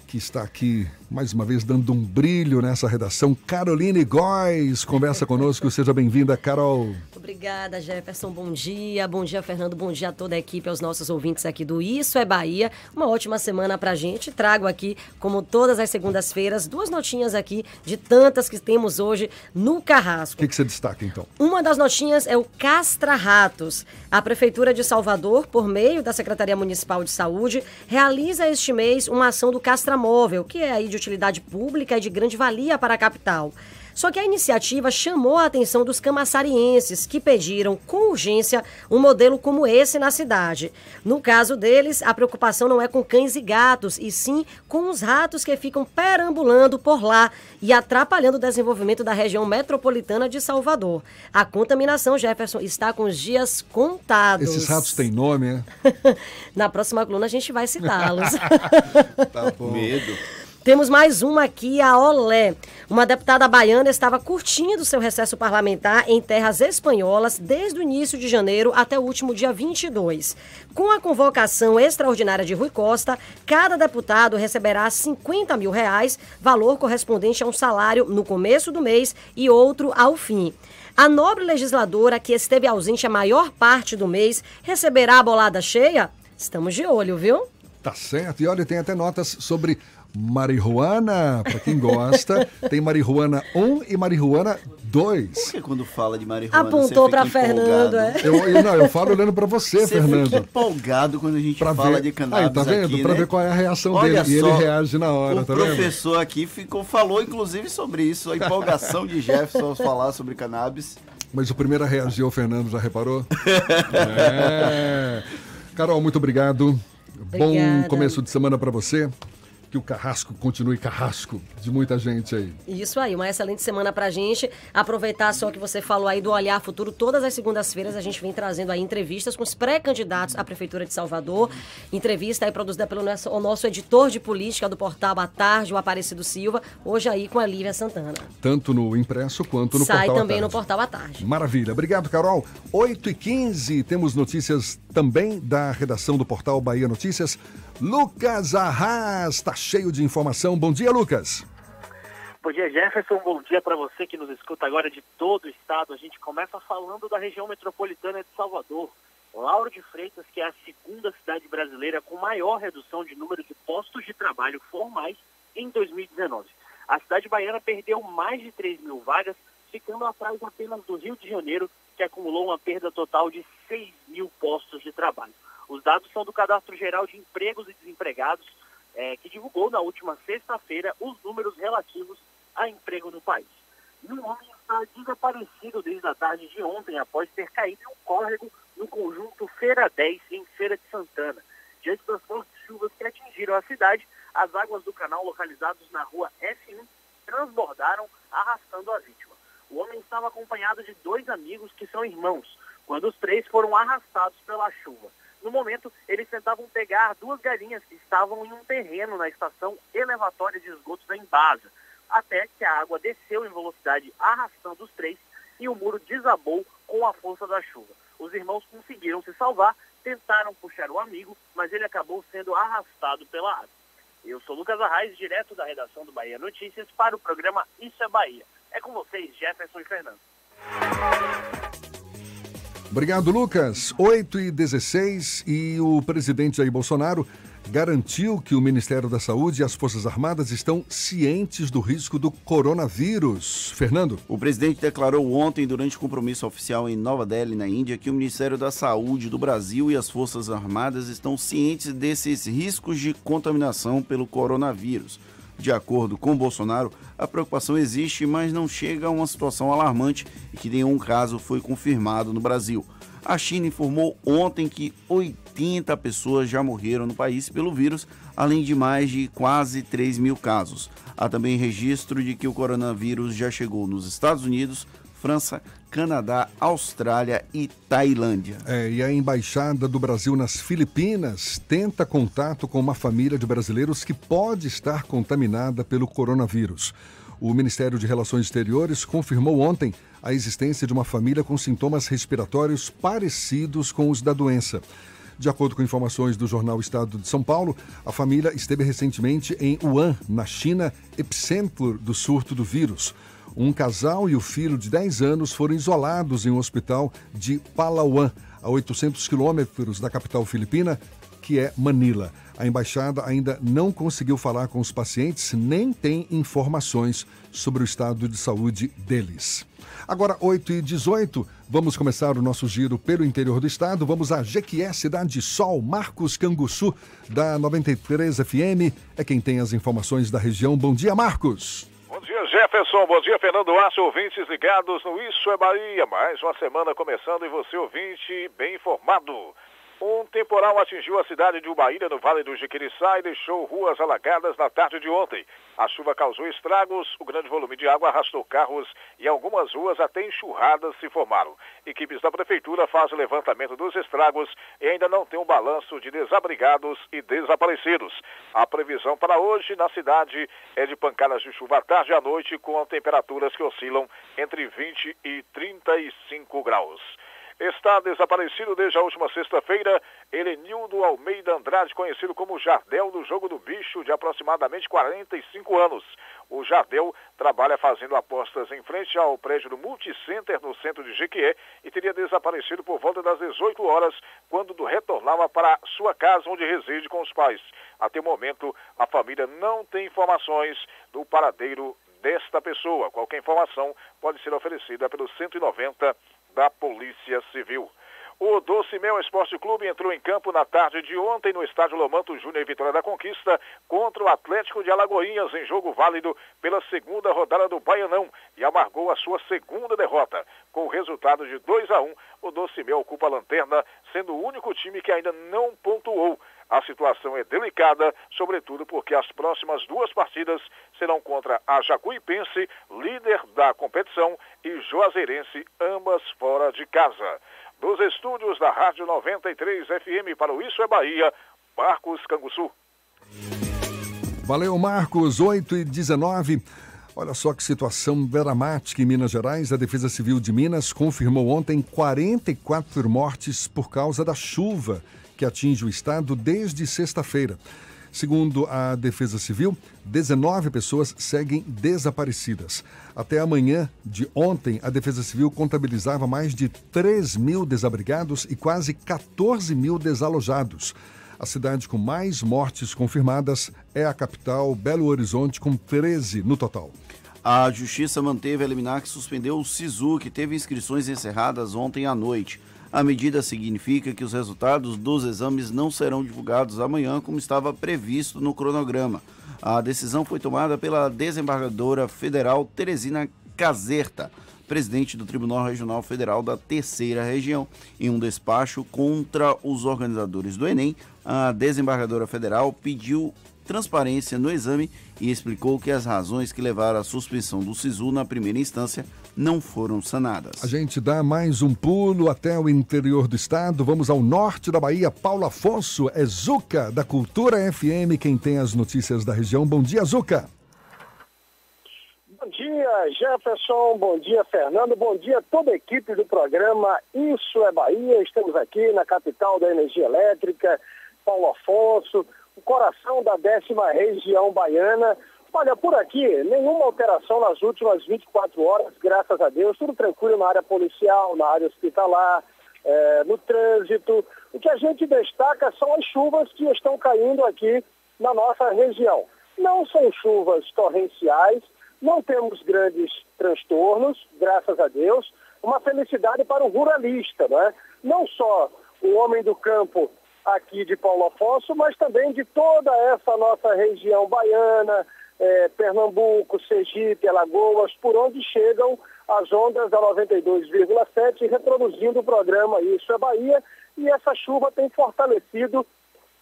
que está aqui mais uma vez dando um brilho nessa redação, Caroline Góes, conversa conosco. Seja bem-vinda, Carol. Obrigada, Jefferson. Bom dia. Bom dia, Fernando. Bom dia a toda a equipe, aos nossos ouvintes aqui do Isso é Bahia. Uma ótima semana pra gente. Trago aqui, como todas as segundas-feiras, duas notinhas aqui de tantas que temos hoje no Carrasco. O que, que você destaca, então? Uma das notinhas é o Castra Ratos. A Prefeitura de Salvador, por meio da Secretaria Municipal de Saúde, realiza este mês uma ação do Castra Móvel, que é aí de utilidade pública e de grande valia para a capital. Só que a iniciativa chamou a atenção dos camaçarienses, que pediram com urgência um modelo como esse na cidade. No caso deles, a preocupação não é com cães e gatos, e sim com os ratos que ficam perambulando por lá e atrapalhando o desenvolvimento da região metropolitana de Salvador. A contaminação, Jefferson, está com os dias contados. Esses ratos têm nome, é? na próxima coluna a gente vai citá-los. tá bom. Medo. Temos mais uma aqui, a Olé. Uma deputada baiana estava curtindo seu recesso parlamentar em terras espanholas desde o início de janeiro até o último dia 22. Com a convocação extraordinária de Rui Costa, cada deputado receberá 50 mil reais, valor correspondente a um salário no começo do mês e outro ao fim. A nobre legisladora, que esteve ausente a maior parte do mês, receberá a bolada cheia? Estamos de olho, viu? Tá certo. E olha, tem até notas sobre marihuana, para quem gosta. tem marihuana 1 e marihuana 2. Por que quando fala de marihuana Apontou para Fernando, é? Eu, eu, não, eu falo olhando para você, você Fernando. Fica empolgado quando a gente pra fala ver... de cannabis Aí, tá vendo? Para né? ver qual é a reação Olha dele. Só, e ele reage na hora, o tá vendo? professor aqui ficou, falou inclusive sobre isso, a empolgação de Jefferson ao falar sobre cannabis. Mas o primeiro a reagir é o Fernando, já reparou? é. Carol, muito obrigado. Obrigada. Bom começo de semana para você. Que o carrasco continue carrasco de muita gente aí. Isso aí, uma excelente semana pra gente. Aproveitar só que você falou aí do Olhar Futuro. Todas as segundas-feiras a gente vem trazendo aí entrevistas com os pré-candidatos à Prefeitura de Salvador. Entrevista aí produzida pelo nosso, o nosso editor de política do portal à Tarde, o Aparecido Silva. Hoje aí com a Lívia Santana. Tanto no impresso quanto no Sai portal. à também no portal à tarde. Maravilha. Obrigado, Carol. 8 e 15 temos notícias também da redação do portal Bahia Notícias. Lucas Arras está cheio de informação. Bom dia, Lucas. Bom dia, Jefferson. Bom dia para você que nos escuta agora de todo o estado. A gente começa falando da região metropolitana de Salvador. Lauro de Freitas, que é a segunda cidade brasileira com maior redução de número de postos de trabalho formais em 2019. A cidade baiana perdeu mais de 3 mil vagas, ficando atrás apenas do Rio de Janeiro, que acumulou uma perda total de 6 mil postos de trabalho. Os dados são do Cadastro Geral de Empregos e Desempregados, eh, que divulgou na última sexta-feira os números relativos a emprego no país. E um homem está desaparecido desde a tarde de ontem, após ter caído em um córrego no conjunto Feira 10, em Feira de Santana. Diante das fortes chuvas que atingiram a cidade, as águas do canal localizados na rua F1 transbordaram, arrastando a vítima. O homem estava acompanhado de dois amigos que são irmãos, quando os três foram arrastados pela chuva. No momento, eles tentavam pegar duas galinhas que estavam em um terreno na estação elevatória de esgotos da Embasa, até que a água desceu em velocidade arrastando os três e o muro desabou com a força da chuva. Os irmãos conseguiram se salvar, tentaram puxar o amigo, mas ele acabou sendo arrastado pela água. Eu sou Lucas Arraes, direto da redação do Bahia Notícias, para o programa Isso é Bahia. É com vocês, Jefferson e Fernando. Obrigado, Lucas. 8 e 16 e o presidente Jair Bolsonaro garantiu que o Ministério da Saúde e as Forças Armadas estão cientes do risco do coronavírus. Fernando? O presidente declarou ontem, durante compromisso oficial em Nova Delhi, na Índia, que o Ministério da Saúde do Brasil e as Forças Armadas estão cientes desses riscos de contaminação pelo coronavírus. De acordo com Bolsonaro, a preocupação existe, mas não chega a uma situação alarmante e que nenhum caso foi confirmado no Brasil. A China informou ontem que 80 pessoas já morreram no país pelo vírus, além de mais de quase 3 mil casos. Há também registro de que o coronavírus já chegou nos Estados Unidos, França, Canadá, Austrália e Tailândia. É, e a Embaixada do Brasil nas Filipinas tenta contato com uma família de brasileiros que pode estar contaminada pelo coronavírus. O Ministério de Relações Exteriores confirmou ontem a existência de uma família com sintomas respiratórios parecidos com os da doença. De acordo com informações do jornal Estado de São Paulo, a família esteve recentemente em Wuhan, na China, epicentro do surto do vírus. Um casal e o filho de 10 anos foram isolados em um hospital de Palawan, a 800 quilômetros da capital filipina, que é Manila. A embaixada ainda não conseguiu falar com os pacientes, nem tem informações sobre o estado de saúde deles. Agora, 8 e 18 vamos começar o nosso giro pelo interior do estado. Vamos a Jequié, Cidade Sol, Marcos Canguçu, da 93 FM. É quem tem as informações da região. Bom dia, Marcos. Bom dia, Jefferson. Bom dia, Fernando Aço, ouvintes ligados no Isso é Bahia. Mais uma semana começando e você, ouvinte, bem informado. Um temporal atingiu a cidade de Ubaíra, no Vale do Jiquiriçá, e deixou ruas alagadas na tarde de ontem. A chuva causou estragos, o grande volume de água arrastou carros e algumas ruas até enxurradas se formaram. Equipes da prefeitura fazem o levantamento dos estragos e ainda não tem um balanço de desabrigados e desaparecidos. A previsão para hoje na cidade é de pancadas de chuva à tarde e à noite, com temperaturas que oscilam entre 20 e 35 graus. Está desaparecido desde a última sexta-feira Helenildo Almeida Andrade, conhecido como Jardel do Jogo do Bicho, de aproximadamente 45 anos. O Jardel trabalha fazendo apostas em frente ao prédio do Multicenter, no centro de Jequié, e teria desaparecido por volta das 18 horas, quando retornava para sua casa, onde reside com os pais. Até o momento, a família não tem informações do paradeiro desta pessoa. Qualquer informação pode ser oferecida pelo 190 da Polícia Civil. O Doce Mel Esporte Clube entrou em campo na tarde de ontem no estádio Lomanto Júnior Vitória da Conquista contra o Atlético de Alagoinhas em jogo válido pela segunda rodada do Baianão e amargou a sua segunda derrota. Com o resultado de 2 a 1, o Doce Mel ocupa a lanterna, sendo o único time que ainda não pontuou. A situação é delicada, sobretudo porque as próximas duas partidas serão contra a Jacuipense, líder da competição, e Juazeirense, ambas fora de casa. Dos estúdios da Rádio 93 FM para o Isso é Bahia, Marcos Canguçu. Valeu, Marcos. 8 e 19. Olha só que situação dramática em Minas Gerais. A Defesa Civil de Minas confirmou ontem 44 mortes por causa da chuva que atinge o estado desde sexta-feira. Segundo a Defesa Civil, 19 pessoas seguem desaparecidas. Até amanhã de ontem, a Defesa Civil contabilizava mais de 3 mil desabrigados e quase 14 mil desalojados. A cidade com mais mortes confirmadas é a capital, Belo Horizonte, com 13 no total. A Justiça manteve a liminar que suspendeu o SISU, que teve inscrições encerradas ontem à noite. A medida significa que os resultados dos exames não serão divulgados amanhã, como estava previsto no cronograma. A decisão foi tomada pela desembargadora federal Teresina Caserta, presidente do Tribunal Regional Federal da Terceira Região. Em um despacho contra os organizadores do Enem, a desembargadora federal pediu transparência no exame e explicou que as razões que levaram à suspensão do SISU na primeira instância não foram sanadas. A gente dá mais um pulo até o interior do estado. Vamos ao norte da Bahia. Paulo Afonso é Zuca, da Cultura FM, quem tem as notícias da região. Bom dia, Zuca. Bom dia, Jefferson. Bom dia, Fernando. Bom dia a toda a equipe do programa Isso é Bahia. Estamos aqui na capital da energia elétrica, Paulo Afonso coração da décima região baiana. Olha, por aqui, nenhuma alteração nas últimas 24 horas, graças a Deus, tudo tranquilo na área policial, na área hospitalar, é, no trânsito. O que a gente destaca são as chuvas que estão caindo aqui na nossa região. Não são chuvas torrenciais, não temos grandes transtornos, graças a Deus. Uma felicidade para o ruralista, né? Não só o homem do campo aqui de Paulo Afonso, mas também de toda essa nossa região baiana, é, Pernambuco, Sergipe, Alagoas, por onde chegam as ondas da 92,7, reproduzindo o programa Isso é Bahia, e essa chuva tem fortalecido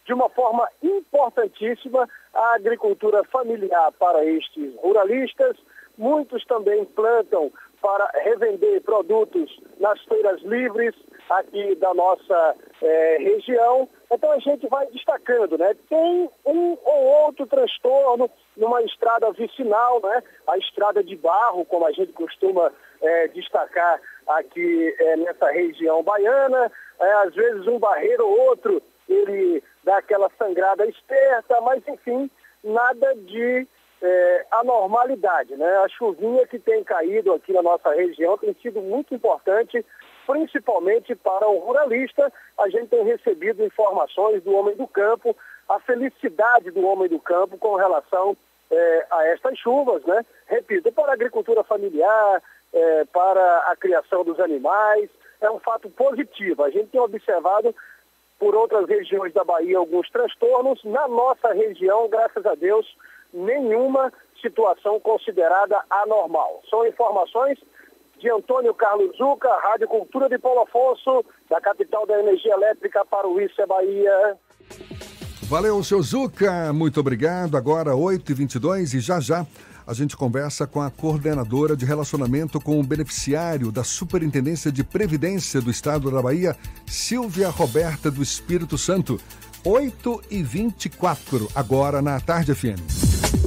de uma forma importantíssima a agricultura familiar para estes ruralistas. Muitos também plantam para revender produtos nas feiras livres aqui da nossa é, região. Então a gente vai destacando, né? Tem um ou outro transtorno numa estrada vicinal, né? A estrada de barro, como a gente costuma é, destacar aqui é, nessa região baiana. É, às vezes um barreiro ou outro, ele dá aquela sangrada esperta, mas enfim, nada de é, anormalidade. Né? A chuvinha que tem caído aqui na nossa região tem sido muito importante, principalmente para o ruralista. A gente tem recebido informações do homem do campo, a felicidade do homem do campo com relação é, a estas chuvas, né? Repito, para a agricultura familiar, é, para a criação dos animais, é um fato positivo. A gente tem observado por outras regiões da Bahia alguns transtornos. Na nossa região, graças a Deus, nenhuma situação considerada anormal. São informações de Antônio Carlos Zuca, Rádio Cultura de Paulo Afonso, da capital da energia elétrica é Bahia. Valeu, seu Zuca, muito obrigado. Agora 8h22 e já já a gente conversa com a coordenadora de relacionamento com o beneficiário da Superintendência de Previdência do Estado da Bahia, Silvia Roberta do Espírito Santo. 8 e 24 agora na Tarde FM.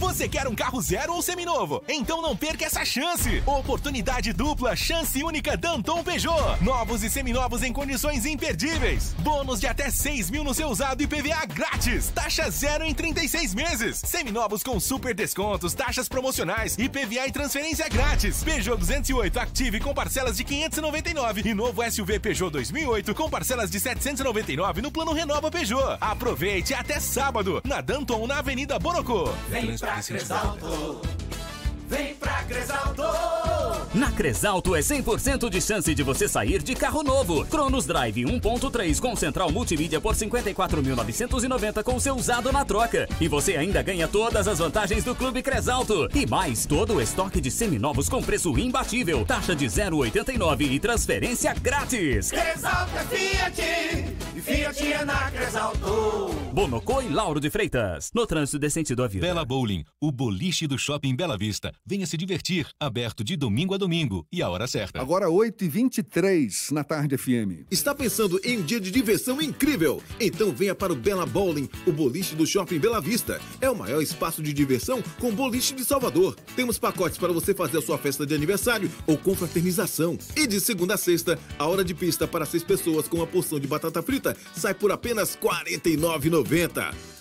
Você quer um carro zero ou seminovo? Então não perca essa chance! Oportunidade dupla, chance única Danton Peugeot. Novos e seminovos em condições imperdíveis. Bônus de até 6 mil no seu usado e PVA grátis. Taxa zero em 36 meses. Seminovos com super descontos, taxas promocionais e PVA e transferência grátis. Peugeot 208 Active com parcelas de 599 e novo SUV Peugeot 2008 com parcelas de 799 no plano Renova Peugeot. Aproveite até sábado na Danton na Avenida Boroco. Vem pra Cresalto, vem pra Cresalto. Na Cresalto é 100% de chance de você sair de carro novo. Cronos Drive 1.3 com central multimídia por 54.990 com seu usado na troca. E você ainda ganha todas as vantagens do Clube Cresalto. E mais, todo o estoque de seminovos com preço imbatível. Taxa de 0,89 e transferência grátis. Cresalto é Fiat, e Fiat é na Cresalto. Bonocô e Lauro de Freitas. No trânsito desse sentido à vida. Bela Bowling, o boliche do Shopping Bela Vista. Venha se divertir, aberto de domingo a domingo e a hora certa. Agora 8h23 na tarde FM. Está pensando em um dia de diversão incrível? Então venha para o Bela Bowling, o boliche do Shopping Bela Vista. É o maior espaço de diversão com boliche de Salvador. Temos pacotes para você fazer a sua festa de aniversário ou confraternização. E de segunda a sexta, a hora de pista para seis pessoas com uma porção de batata frita sai por apenas R$ 49,90.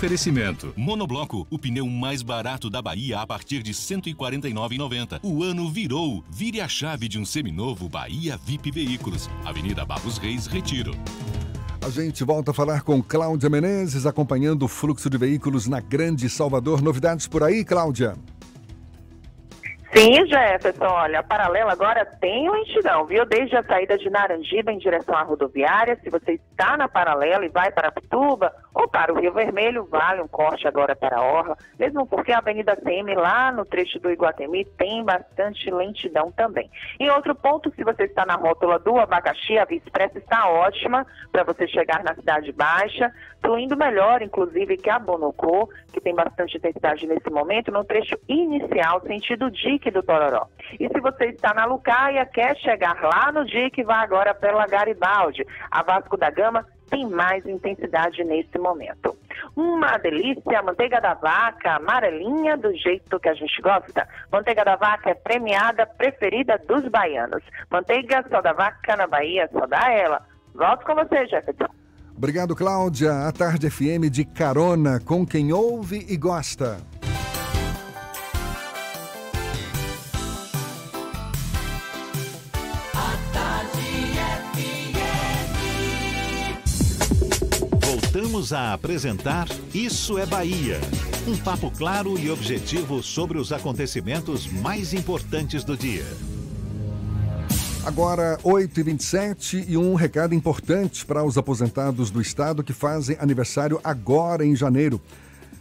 Oferecimento. Monobloco, o pneu mais barato da Bahia a partir de R$ 149,90. O ano virou. Vire a chave de um seminovo Bahia VIP Veículos. Avenida Barros Reis, Retiro. A gente volta a falar com Cláudia Menezes, acompanhando o fluxo de veículos na Grande Salvador. Novidades por aí, Cláudia? Sim, Jefferson, olha, a paralela agora tem lentidão, viu? Desde a saída de Naranjiba em direção à rodoviária, se você está na paralela e vai para Pituba ou para o Rio Vermelho, vale um corte agora para a Orla, mesmo porque a Avenida CM lá no trecho do Iguatemi tem bastante lentidão também. E outro ponto, se você está na rótula do Abacaxi, a Via Expressa está ótima para você chegar na Cidade Baixa, fluindo melhor, inclusive, que a Bonocô, que tem bastante intensidade nesse momento, no trecho inicial, sentido Dique do Tororó. E se você está na Lucaia, quer chegar lá no Dique, vá agora pela Garibaldi. A Vasco da Gama tem mais intensidade nesse momento. Uma delícia, manteiga da vaca, amarelinha do jeito que a gente gosta. Manteiga da vaca é premiada, preferida dos baianos. Manteiga só da vaca na Bahia, só dá ela. Volto com você, Jefferson. Obrigado, Cláudia. A Tarde FM de carona com quem ouve e gosta. Voltamos a apresentar Isso é Bahia. Um papo claro e objetivo sobre os acontecimentos mais importantes do dia. Agora, 8h27 e um recado importante para os aposentados do Estado que fazem aniversário agora em janeiro.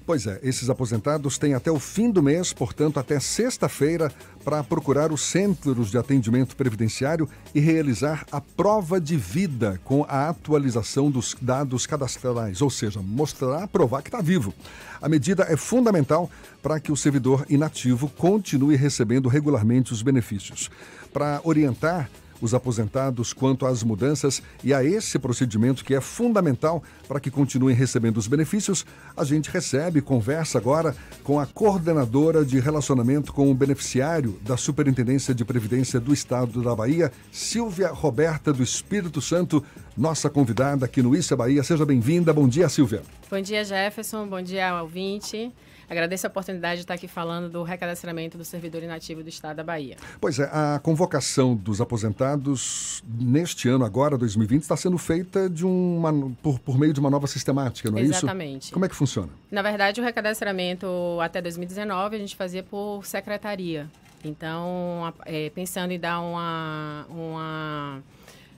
Pois é, esses aposentados têm até o fim do mês, portanto, até sexta-feira, para procurar os centros de atendimento previdenciário e realizar a prova de vida com a atualização dos dados cadastrais, ou seja, mostrar, provar que está vivo. A medida é fundamental para que o servidor inativo continue recebendo regularmente os benefícios. Para orientar os aposentados quanto às mudanças e a esse procedimento que é fundamental para que continuem recebendo os benefícios, a gente recebe, conversa agora com a coordenadora de relacionamento com o beneficiário da Superintendência de Previdência do Estado da Bahia, Silvia Roberta do Espírito Santo, nossa convidada aqui no Isso é Bahia. Seja bem-vinda. Bom dia, Silvia. Bom dia, Jefferson. Bom dia, ouvinte. Agradeço a oportunidade de estar aqui falando do recadastramento do servidor inativo do Estado da Bahia. Pois é, a convocação dos aposentados neste ano, agora, 2020, está sendo feita de uma, por, por meio de uma nova sistemática, não é Exatamente. isso? Exatamente. Como é que funciona? Na verdade, o recadastramento até 2019 a gente fazia por secretaria. Então, é, pensando em dar uma. uma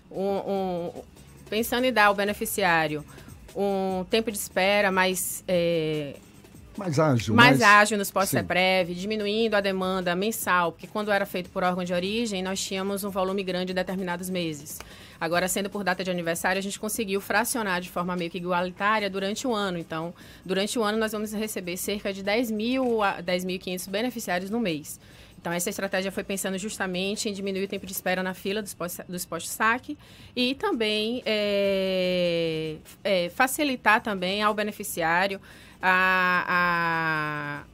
um, um, pensando em dar ao beneficiário um tempo de espera mais. É, mais ágil. Mais, mais... ágil nos pós-CEPREV, diminuindo a demanda mensal, porque quando era feito por órgão de origem, nós tínhamos um volume grande em determinados meses. Agora, sendo por data de aniversário, a gente conseguiu fracionar de forma meio que igualitária durante o ano. Então, durante o ano, nós vamos receber cerca de 10 mil a 10.500 beneficiários no mês. Então, essa estratégia foi pensando justamente em diminuir o tempo de espera na fila dos postos-saque e também é, é, facilitar também ao beneficiário a,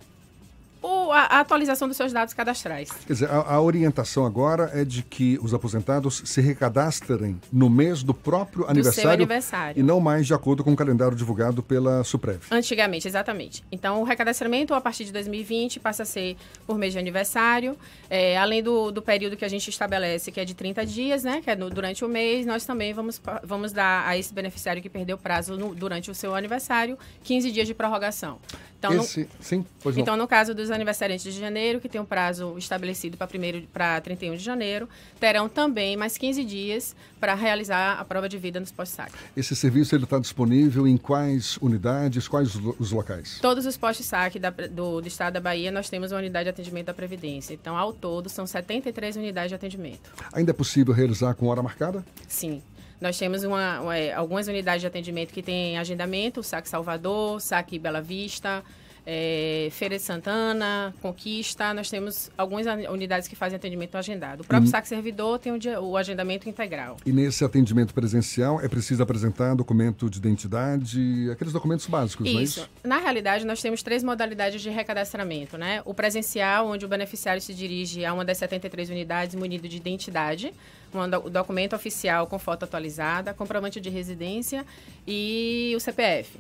o, a, a, atualização dos seus dados cadastrais. Quer dizer, a, a, orientação agora é de que os aposentados se recadastrem no mês do próprio do aniversário, aniversário, e não mais de acordo com o calendário divulgado pela Suprev. Antigamente, exatamente. Então, o recadastramento a partir de 2020 passa a ser por mês de aniversário, é, além do, do período que a gente estabelece, que é de 30 dias, né, que é no, durante o mês, nós também vamos, vamos dar a esse beneficiário que perdeu prazo no, durante o seu aniversário 15 dias de prorrogação. Então, Esse, no, sim, então, no caso dos aniversariantes de janeiro, que tem um prazo estabelecido para para 31 de janeiro, terão também mais 15 dias para realizar a prova de vida nos postos-saque. Esse serviço está disponível em quais unidades, quais os locais? Todos os postos-saque do, do estado da Bahia, nós temos uma unidade de atendimento da Previdência. Então, ao todo, são 73 unidades de atendimento. Ainda é possível realizar com hora marcada? Sim. Nós temos uma, uma, é, algumas unidades de atendimento que têm agendamento, Saque Salvador, Saque Bela Vista, é, Feira de Santana, Conquista. Nós temos algumas unidades que fazem atendimento agendado. O próprio Saque Servidor tem o, o, agendamento integral. E nesse atendimento presencial é preciso apresentar documento de identidade, aqueles documentos básicos, isso. não é isso? Na realidade, nós temos três modalidades de recadastramento, né? O presencial, onde o beneficiário se dirige a uma das 73 unidades munido de identidade o documento oficial com foto atualizada, comprovante de residência e o CPF.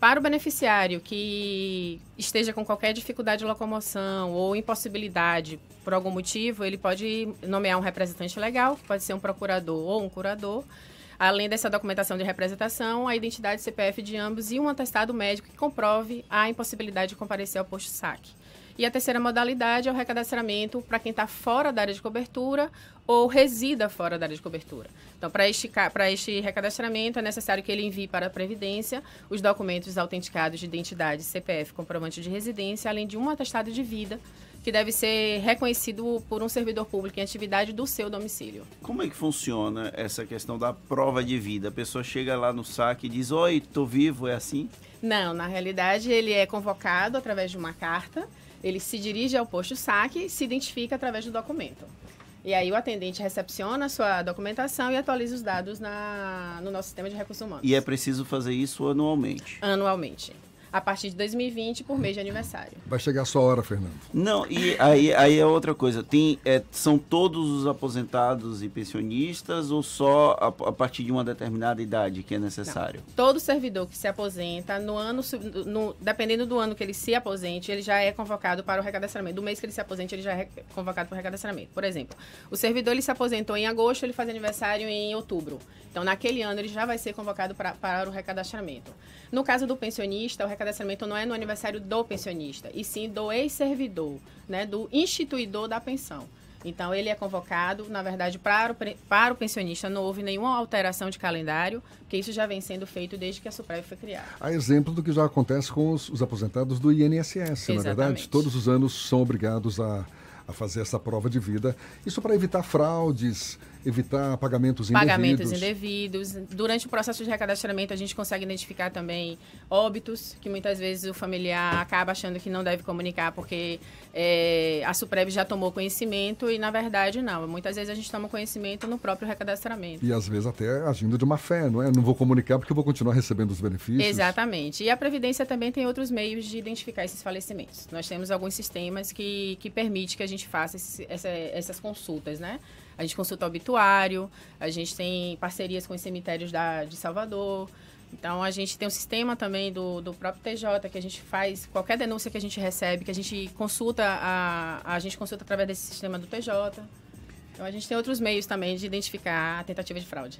Para o beneficiário que esteja com qualquer dificuldade de locomoção ou impossibilidade por algum motivo, ele pode nomear um representante legal, que pode ser um procurador ou um curador. Além dessa documentação de representação, a identidade CPF de ambos e um atestado médico que comprove a impossibilidade de comparecer ao posto saque. E a terceira modalidade é o recadastramento para quem está fora da área de cobertura ou resida fora da área de cobertura. Então, para este, este recadastramento, é necessário que ele envie para a Previdência os documentos autenticados de identidade, CPF, comprovante de residência, além de um atestado de vida, que deve ser reconhecido por um servidor público em atividade do seu domicílio. Como é que funciona essa questão da prova de vida? A pessoa chega lá no saque e diz: Oi, estou vivo, é assim? Não, na realidade, ele é convocado através de uma carta ele se dirige ao posto saque e se identifica através do documento. E aí o atendente recepciona a sua documentação e atualiza os dados na, no nosso sistema de recursos humanos. E é preciso fazer isso anualmente? Anualmente a partir de 2020 por mês de aniversário. Vai chegar a sua hora, Fernando. Não, e aí, aí é outra coisa. Tem, é, são todos os aposentados e pensionistas ou só a, a, partir de uma determinada idade que é necessário? Não. Todo servidor que se aposenta, no ano, no, dependendo do ano que ele se aposente, ele já é convocado para o recadastramento. Do mês que ele se aposente, ele já é convocado para o recadastramento. Por exemplo, o servidor ele se aposentou em agosto, ele faz aniversário em outubro. Então, naquele ano, ele já vai ser convocado pra, para o recadastramento. No caso do pensionista, o recadastramento não é no aniversário do pensionista, e sim do ex-servidor, né, do instituidor da pensão. Então, ele é convocado, na verdade, para o, para o pensionista não houve nenhuma alteração de calendário, porque isso já vem sendo feito desde que a Suprev foi criada. Há exemplo do que já acontece com os, os aposentados do INSS, Exatamente. na verdade. Todos os anos são obrigados a, a fazer essa prova de vida. Isso para evitar fraudes, evitar pagamentos indevidos. Pagamentos indevidos. Durante o processo de recadastramento, a gente consegue identificar também óbitos, que muitas vezes o familiar acaba achando que não deve comunicar porque é, a Suprev já tomou conhecimento e, na verdade, não. Muitas vezes a gente toma conhecimento no próprio recadastramento. E, às vezes, até agindo de má fé, não é? Não vou comunicar porque eu vou continuar recebendo os benefícios. Exatamente. E a Previdência também tem outros meios de identificar esses falecimentos. Nós temos alguns sistemas que, que permitem que a gente faça esse, essa, essas consultas, né? A gente consulta o obituário, a gente tem parcerias com os cemitérios da, de Salvador. Então, a gente tem um sistema também do, do próprio TJ, que a gente faz qualquer denúncia que a gente recebe, que a gente consulta, a, a gente consulta através desse sistema do TJ. Então, a gente tem outros meios também de identificar a tentativa de fraude.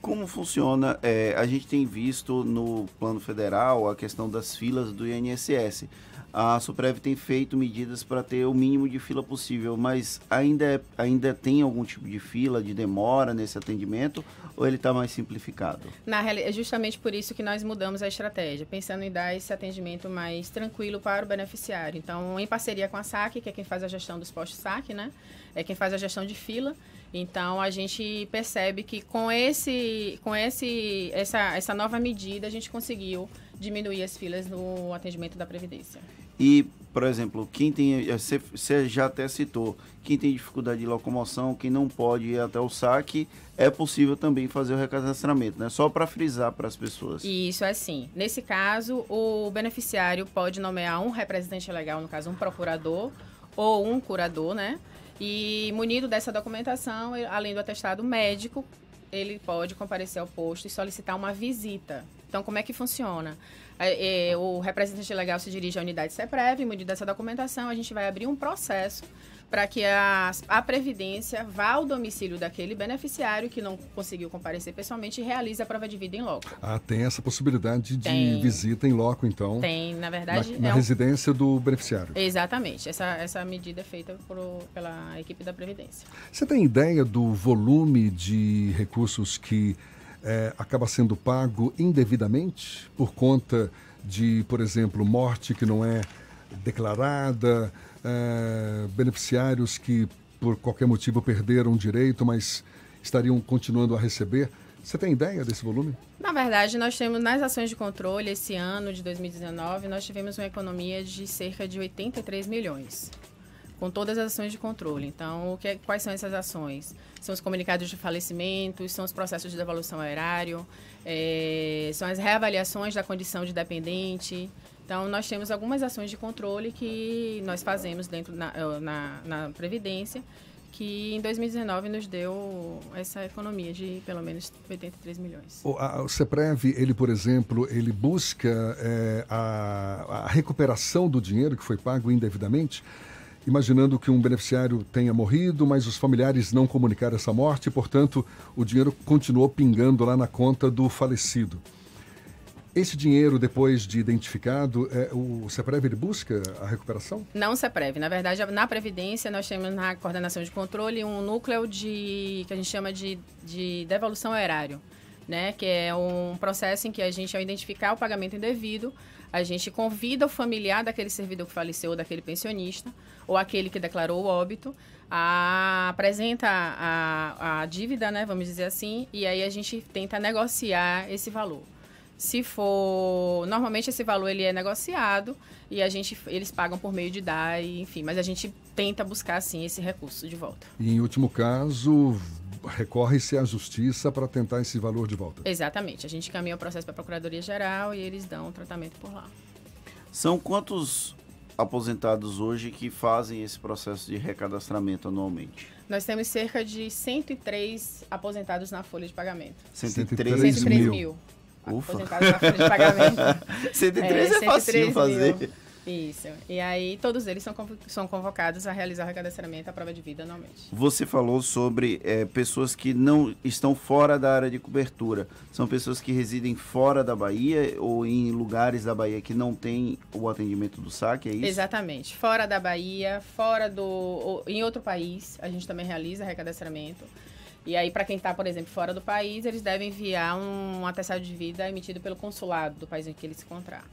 Como funciona? É, a gente tem visto no plano federal a questão das filas do INSS a Suprev tem feito medidas para ter o mínimo de fila possível, mas ainda, é, ainda tem algum tipo de fila, de demora nesse atendimento, ou ele está mais simplificado? Na realidade, é justamente por isso que nós mudamos a estratégia, pensando em dar esse atendimento mais tranquilo para o beneficiário. Então, em parceria com a SAC, que é quem faz a gestão dos postos SAC, né? É quem faz a gestão de fila. Então, a gente percebe que com, esse, com esse, essa, essa nova medida, a gente conseguiu diminuir as filas no atendimento da Previdência. E por exemplo, quem tem, eh, você, você já até citou, quem tem dificuldade de locomoção, quem não pode ir até o saque, é possível também fazer o recadastramento, né? Só para frisar para as pessoas. Isso é assim. Nesse caso, o beneficiário pode nomear um representante legal, no caso, um procurador ou um curador, né? E munido dessa documentação, além do atestado médico, ele pode comparecer ao posto e solicitar uma visita. Então, como é que funciona? É, é, o representante legal se dirige à unidade CEPREV, munido dessa documentação, a gente vai abrir um processo para que a, a Previdência vá ao domicílio daquele beneficiário que não conseguiu comparecer pessoalmente e realize a prova de vida em loco. Ah, tem essa possibilidade de Tem. visita em loco, então. Tem, na verdade. Na, na é um- residência do beneficiário. Exatamente. Essa, essa medida é feita por, pela equipe da Previdência. Você tem ideia do volume de recursos que eh, acaba sendo pago indevidamente por conta de, por exemplo, morte que não é declarada, eh, beneficiários que por qualquer motivo perderam direito, mas estariam continuando a receber? Você tem ideia desse volume? Na verdade, nós temos nas ações de controle esse ano de 2019, nós tivemos uma economia de cerca de 83 milhões. Com todas as ações de controle. Então, que, quais são essas ações? São os comunicados de falecimentos, são os processos de devolução ao erário, eh, são as reavaliações da condição de dependente. Então, nós temos algumas ações de controle que nós fazemos dentro na, eh, na, na Previdência, que em 2019 nos deu essa economia de pelo menos 83 milhões. O, a- o CEPREV, ele, por exemplo, ele busca eh, a, a recuperação do dinheiro que foi pago indevidamente, imaginando que um beneficiário tenha morrido, mas os familiares não comunicaram essa morte, portanto, o dinheiro continuou pingando lá na conta do falecido. Esse dinheiro, depois de identificado, eh, o CEPREV ele busca a recuperação? Não CEPREV. Na verdade, na Previdência, nós temos na coordenação de controle um núcleo de que a gente chama de, de devolução ao erário, né? Que é um processo em que a gente, ao identificar o pagamento indevido, a gente convida o familiar daquele servidor que faleceu, daquele pensionista, ou aquele que declarou o óbito, a, apresenta a, a dívida, né? Vamos dizer assim, e aí a gente tenta negociar esse valor. Se for, normalmente esse valor ele é negociado e a gente eles pagam por meio de DAI, enfim, mas a gente tenta buscar assim esse recurso de volta. E, em último caso, recorre-se à justiça para tentar esse valor de volta. Exatamente. A gente caminha o processo para a Procuradoria Geral e eles dão o tratamento por lá. São quantos aposentados hoje que fazem esse processo de recadastramento anualmente? Nós temos cerca de 103 aposentados na folha de pagamento. 103 103 mil. mil. Ufa. Aposentados na folha de pagamento. 103 é facinho 103 fazer. mil. Isso. E aí todos eles são, são convocados a realizar o recadastramento, a prova de vida anualmente. Você falou sobre eh, pessoas que não estão fora da área de cobertura. São pessoas que residem fora da Bahia ou em lugares da Bahia que não tem o atendimento do saque, é isso? Exatamente. Fora da Bahia, fora do. ou em outro país, a gente também realiza recadastramento. E aí, para quem está, por exemplo, fora do país, eles devem enviar um atestado de vida emitido pelo consulado do país em que ele se encontrar.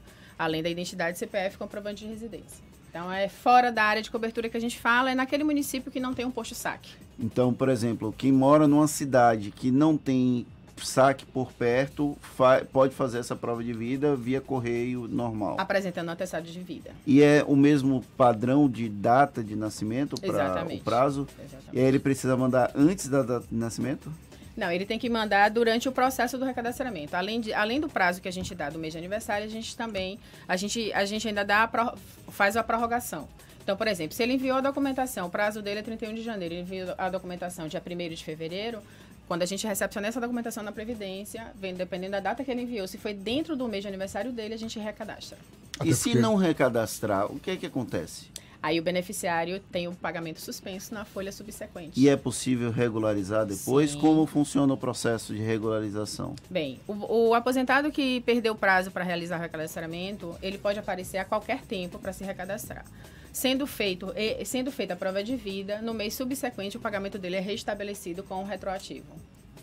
Além da identidade CPF comprovante de residência. Então, é fora da área de cobertura que a gente fala, é naquele município que não tem um posto saque. Então, por exemplo, quem mora numa cidade que não tem saque por perto, fa- pode fazer essa prova de vida via correio normal. Apresentando um atestado de vida. E é o mesmo padrão de data de nascimento para o prazo? Exatamente. E aí ele precisa mandar antes da data de nascimento? Não, ele tem que mandar durante o processo do recadastramento. Além, de, além do prazo que a gente dá do mês de aniversário, a gente também, a gente, a gente ainda dá a faz a prorrogação. Então, por exemplo, se ele enviou a documentação, o prazo dele é 31 de janeiro, ele enviou a documentação dia 1 de fevereiro, quando a gente recepciona essa documentação na Previdência, vem, dependendo da data que ele enviou, se foi dentro do mês de aniversário dele, a gente recadastra. e se não recadastrar, o que é que acontece? Aí o beneficiário tem o pagamento suspenso na folha subsequente. E é possível regularizar depois? Sim. Como funciona o processo de regularização? Bem, o, o aposentado que perdeu o prazo para realizar o recadastramento, ele pode aparecer a qualquer tempo para se recadastrar. Sendo, feito, sendo feita a prova de vida, no mês subsequente o pagamento dele é restabelecido com o retroativo.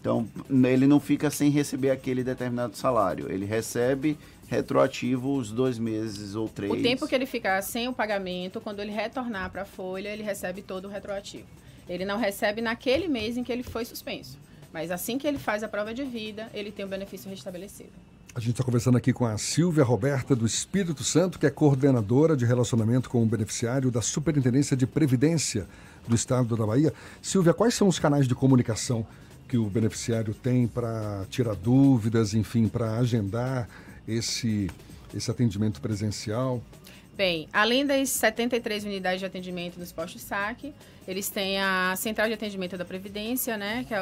Então, ele não fica sem receber aquele determinado salário. Ele recebe retroativo os dois meses ou três. O tempo que ele ficar sem o pagamento, quando ele retornar para a folha, ele recebe todo o retroativo. Ele não recebe naquele mês em que ele foi suspenso. Mas assim que ele faz a prova de vida, ele tem o benefício restabelecido. A gente está conversando aqui com a Silvia Roberta do Espírito Santo, que é coordenadora de relacionamento com o beneficiário da Superintendência de Previdência do Estado da Bahia. Silvia, quais são os canais de comunicação que o beneficiário tem para tirar dúvidas, enfim, para agendar esse, esse atendimento presencial? Bem, além das 73 unidades de atendimento nos postos saque, eles têm a central de atendimento da Previdência, né? Que é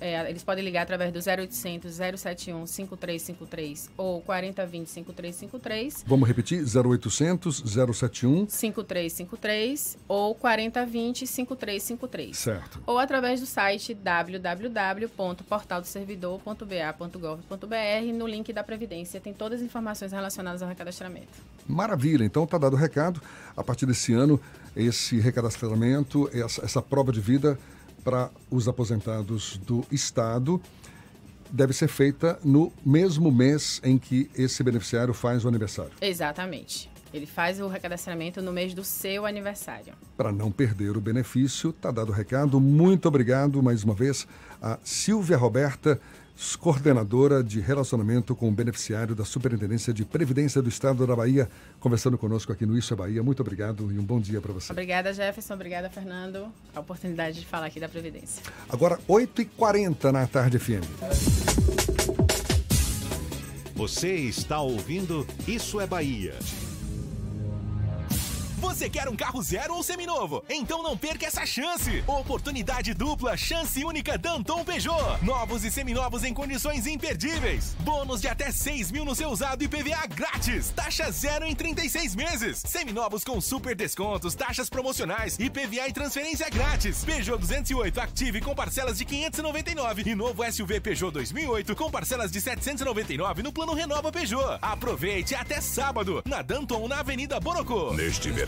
é, eles podem ligar através do 0800 071 5353 ou 4020 5353. Vamos repetir? 0800 071 5353 ou 4020 5353. Certo. Ou através do site www.portaldoservidor.ba.gov.br no link da Previdência. Tem todas as informações relacionadas ao recadastramento. Maravilha, então está dado o recado. A partir desse ano, esse recadastramento, essa, essa prova de vida para os aposentados do Estado deve ser feita no mesmo mês em que esse beneficiário faz o aniversário. Exatamente. Ele faz o recadastramento no mês do seu aniversário. Para não perder o benefício, está dado o recado. Muito obrigado mais uma vez a Silvia Roberta, coordenadora de relacionamento com o beneficiário da Superintendência de Previdência do Estado da Bahia, conversando conosco aqui no Isso é Bahia. Muito obrigado e um bom dia para você. Obrigada, Jefferson. Obrigada, Fernando. A oportunidade de falar aqui da Previdência. Agora, 8h40 na tarde FM. Você está ouvindo Isso é Bahia. Você quer um carro zero ou seminovo? Então não perca essa chance! Oportunidade dupla, chance única Danton Peugeot. Novos e seminovos em condições imperdíveis. Bônus de até 6 mil no seu usado e PVA grátis. Taxa zero em 36 meses. Seminovos com super descontos, taxas promocionais e PVA e transferência grátis. Peugeot 208 Active com parcelas de 599 e novo SUV Peugeot 2008 com parcelas de 799 no plano Renova Peugeot. Aproveite até sábado na Danton na Avenida Borocô. Neste verão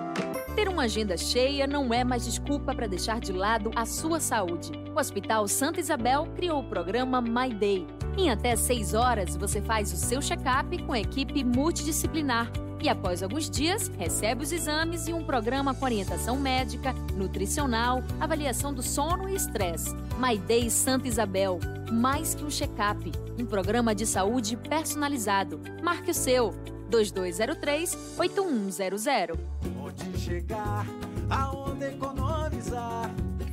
Ter uma agenda cheia não é mais desculpa para deixar de lado a sua saúde. O Hospital Santa Isabel criou o programa My Day. Em até 6 horas, você faz o seu check-up com a equipe multidisciplinar e, após alguns dias, recebe os exames e um programa com orientação médica, nutricional, avaliação do sono e estresse. My Day Santa Isabel. Mais que um check-up, um programa de saúde personalizado. Marque o seu. 2203-8100. Onde chegar, aonde economizar.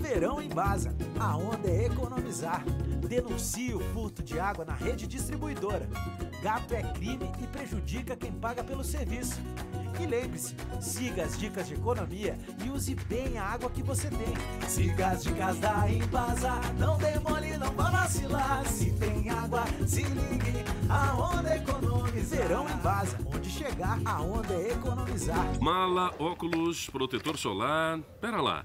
Verão em Baza, aonde é economizar. Denuncie o furto de água na rede distribuidora. Gato é crime e prejudica quem paga pelo serviço. E lembre-se, siga as dicas de economia e use bem a água que você tem. Siga as dicas da Embasa, não demole, não vá vacilar. Se tem água, se ligue, aonde economizar. Verão Embasa, onde chegar, aonde é economizar. Mala, óculos, protetor solar. Pera lá.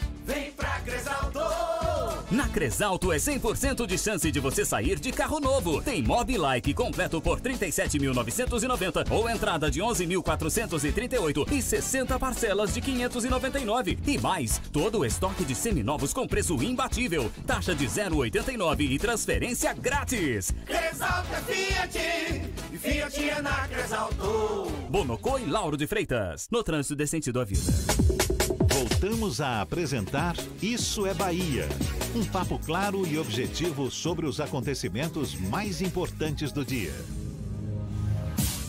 Vem pra Cresalto! Na Cresalto é 100% de chance de você sair de carro novo. Tem Mobilike completo por 37.990 ou entrada de 11.438 e 60 parcelas de 599. E mais, todo o estoque de seminovos com preço imbatível. Taxa de 0,89 e transferência grátis. Cresalto é Fiat e Fiat Enac exaltou. Bonocô e Lauro de Freitas, no trânsito desse sentido à vida. Voltamos a apresentar Isso é Bahia. Um papo claro e objetivo sobre os acontecimentos mais importantes do dia.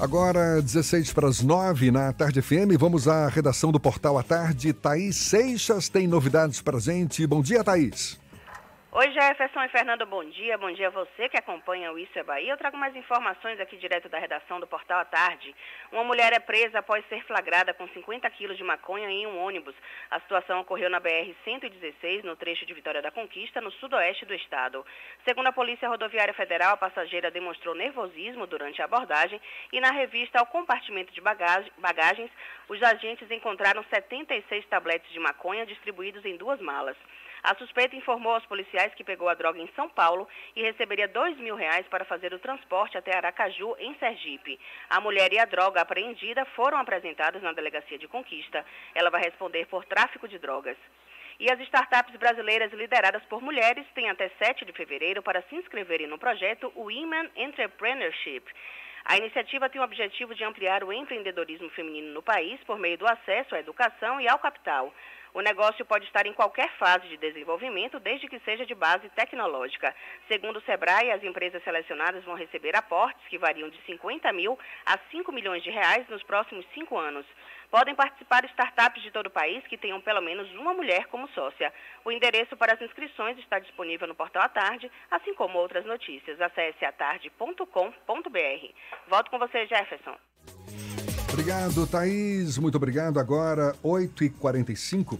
Agora, 16 para as 9 na Tarde FM, vamos à redação do Portal à Tarde. Thaís Seixas tem novidades para gente. Bom dia, Thaís. Oi, Jefferson e Fernando, bom dia. Bom dia a você que acompanha o Isso é Bahia. Eu trago mais informações aqui direto da redação do Portal à Tarde. Uma mulher é presa após ser flagrada com 50 quilos de maconha em um ônibus. A situação ocorreu na BR-116, no trecho de Vitória da Conquista, no sudoeste do estado. Segundo a Polícia Rodoviária Federal, a passageira demonstrou nervosismo durante a abordagem e na revista ao compartimento de bagagens, os agentes encontraram 76 tabletes de maconha distribuídos em duas malas. A suspeita informou aos policiais que pegou a droga em São Paulo e receberia dois mil reais para fazer o transporte até Aracaju, em Sergipe. A mulher e a droga apreendida foram apresentadas na delegacia de Conquista. Ela vai responder por tráfico de drogas. E as startups brasileiras lideradas por mulheres têm até 7 de fevereiro para se inscreverem no projeto Women Entrepreneurship. A iniciativa tem o objetivo de ampliar o empreendedorismo feminino no país por meio do acesso à educação e ao capital. O negócio pode estar em qualquer fase de desenvolvimento, desde que seja de base tecnológica. Segundo o Sebrae, as empresas selecionadas vão receber aportes que variam de 50 mil a 5 milhões de reais nos próximos cinco anos. Podem participar startups de todo o país que tenham pelo menos uma mulher como sócia. O endereço para as inscrições está disponível no portal à tarde, assim como outras notícias. Acesse atarde.com.br. Volto com você, Jefferson. Obrigado, Thaís. Muito obrigado. Agora, 8h45.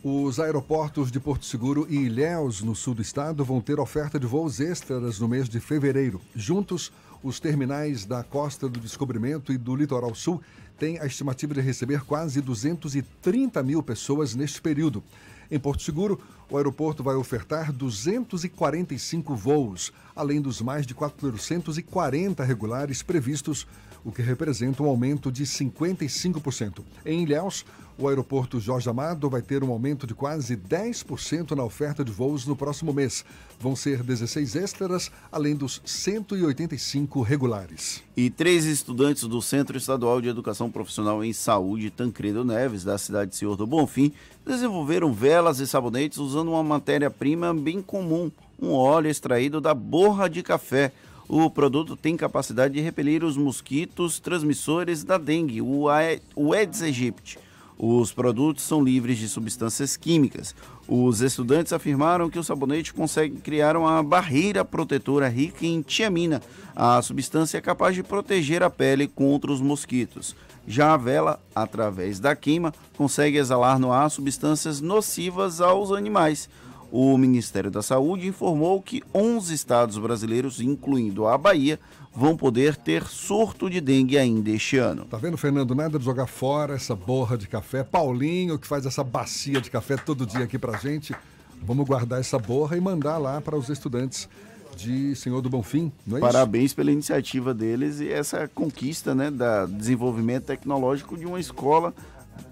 Os aeroportos de Porto Seguro e Ilhéus, no sul do estado, vão ter oferta de voos extras no mês de fevereiro. Juntos, os terminais da Costa do Descobrimento e do Litoral Sul têm a estimativa de receber quase 230 mil pessoas neste período. Em Porto Seguro, o aeroporto vai ofertar 245 voos, além dos mais de 440 regulares previstos o que representa um aumento de 55%. Em Ilhéus, o aeroporto Jorge Amado vai ter um aumento de quase 10% na oferta de voos no próximo mês. Vão ser 16 extras, além dos 185 regulares. E três estudantes do Centro Estadual de Educação Profissional em Saúde, Tancredo Neves, da cidade de Senhor do Bonfim, desenvolveram velas e sabonetes usando uma matéria-prima bem comum, um óleo extraído da borra de café o produto tem capacidade de repelir os mosquitos transmissores da dengue, o Aedes aegypti. Os produtos são livres de substâncias químicas. Os estudantes afirmaram que o sabonete consegue criar uma barreira protetora rica em tiamina, a substância capaz de proteger a pele contra os mosquitos. Já a vela, através da queima, consegue exalar no ar substâncias nocivas aos animais o Ministério da Saúde informou que 11 estados brasileiros, incluindo a Bahia, vão poder ter surto de dengue ainda este ano. Tá vendo, Fernando? Nada de jogar fora essa borra de café. Paulinho, que faz essa bacia de café todo dia aqui pra gente. Vamos guardar essa borra e mandar lá para os estudantes de Senhor do Bonfim, não é Parabéns isso? pela iniciativa deles e essa conquista né, da desenvolvimento tecnológico de uma escola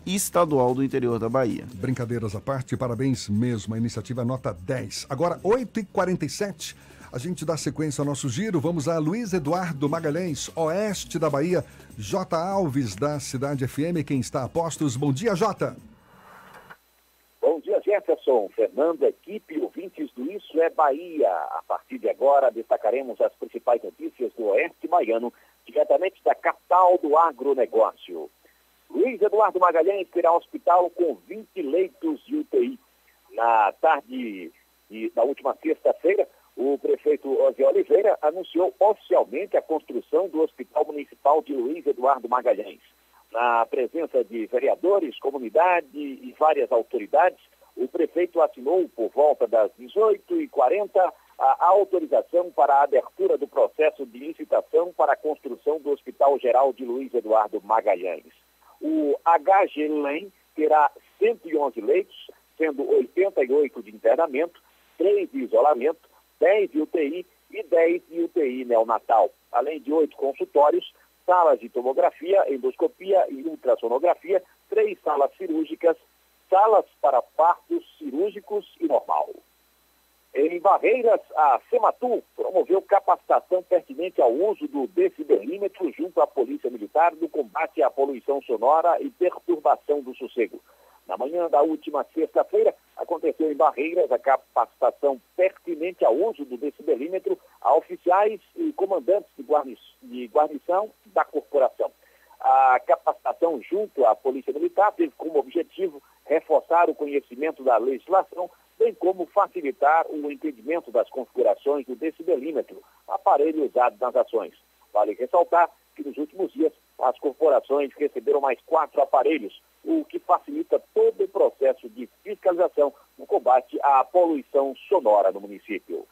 estadual do interior da Bahia. Brincadeiras à parte, parabéns mesmo, a iniciativa nota 10. Agora, 8h47, a gente dá sequência ao nosso giro. Vamos a Luiz Eduardo Magalhães, oeste da Bahia. J. Alves, da Cidade FM, quem está a postos. Bom dia, Jota. Bom dia, Jefferson, Fernando, equipe ouvintes do Isso é Bahia. A partir de agora, destacaremos as principais notícias do Oeste Baiano, diretamente da capital do agronegócio. Luiz Eduardo Magalhães terá hospital com 20 leitos de UTI. Na tarde de, da última sexta-feira, o prefeito Ozzy Oliveira anunciou oficialmente a construção do Hospital Municipal de Luiz Eduardo Magalhães. Na presença de vereadores, comunidade e várias autoridades, o prefeito assinou por volta das 18h40 a autorização para a abertura do processo de licitação para a construção do Hospital Geral de Luiz Eduardo Magalhães. O HGLEM terá 111 leitos, sendo 88 de internamento, 3 de isolamento, 10 de UTI e 10 de UTI neonatal, além de oito consultórios, salas de tomografia, endoscopia e ultrassonografia, três salas cirúrgicas, salas para partos cirúrgicos e normal. Em Barreiras, a Sematu promoveu capacitação pertinente ao uso do decibelímetro junto à Polícia Militar no combate à poluição sonora e perturbação do sossego. Na manhã da última sexta-feira, aconteceu em Barreiras a capacitação pertinente ao uso do decibelímetro a oficiais e comandantes de, guarni de guarnição da corporação. A capacitação junto à Polícia Militar teve como objetivo reforçar o conhecimento da legislação, bem como facilitar o entendimento das configurações do decibelímetro, aparelho usado nas ações. Vale ressaltar que nos últimos dias as corporações receberam mais quatro aparelhos, o que facilita todo o processo de fiscalização no combate à poluição sonora no município.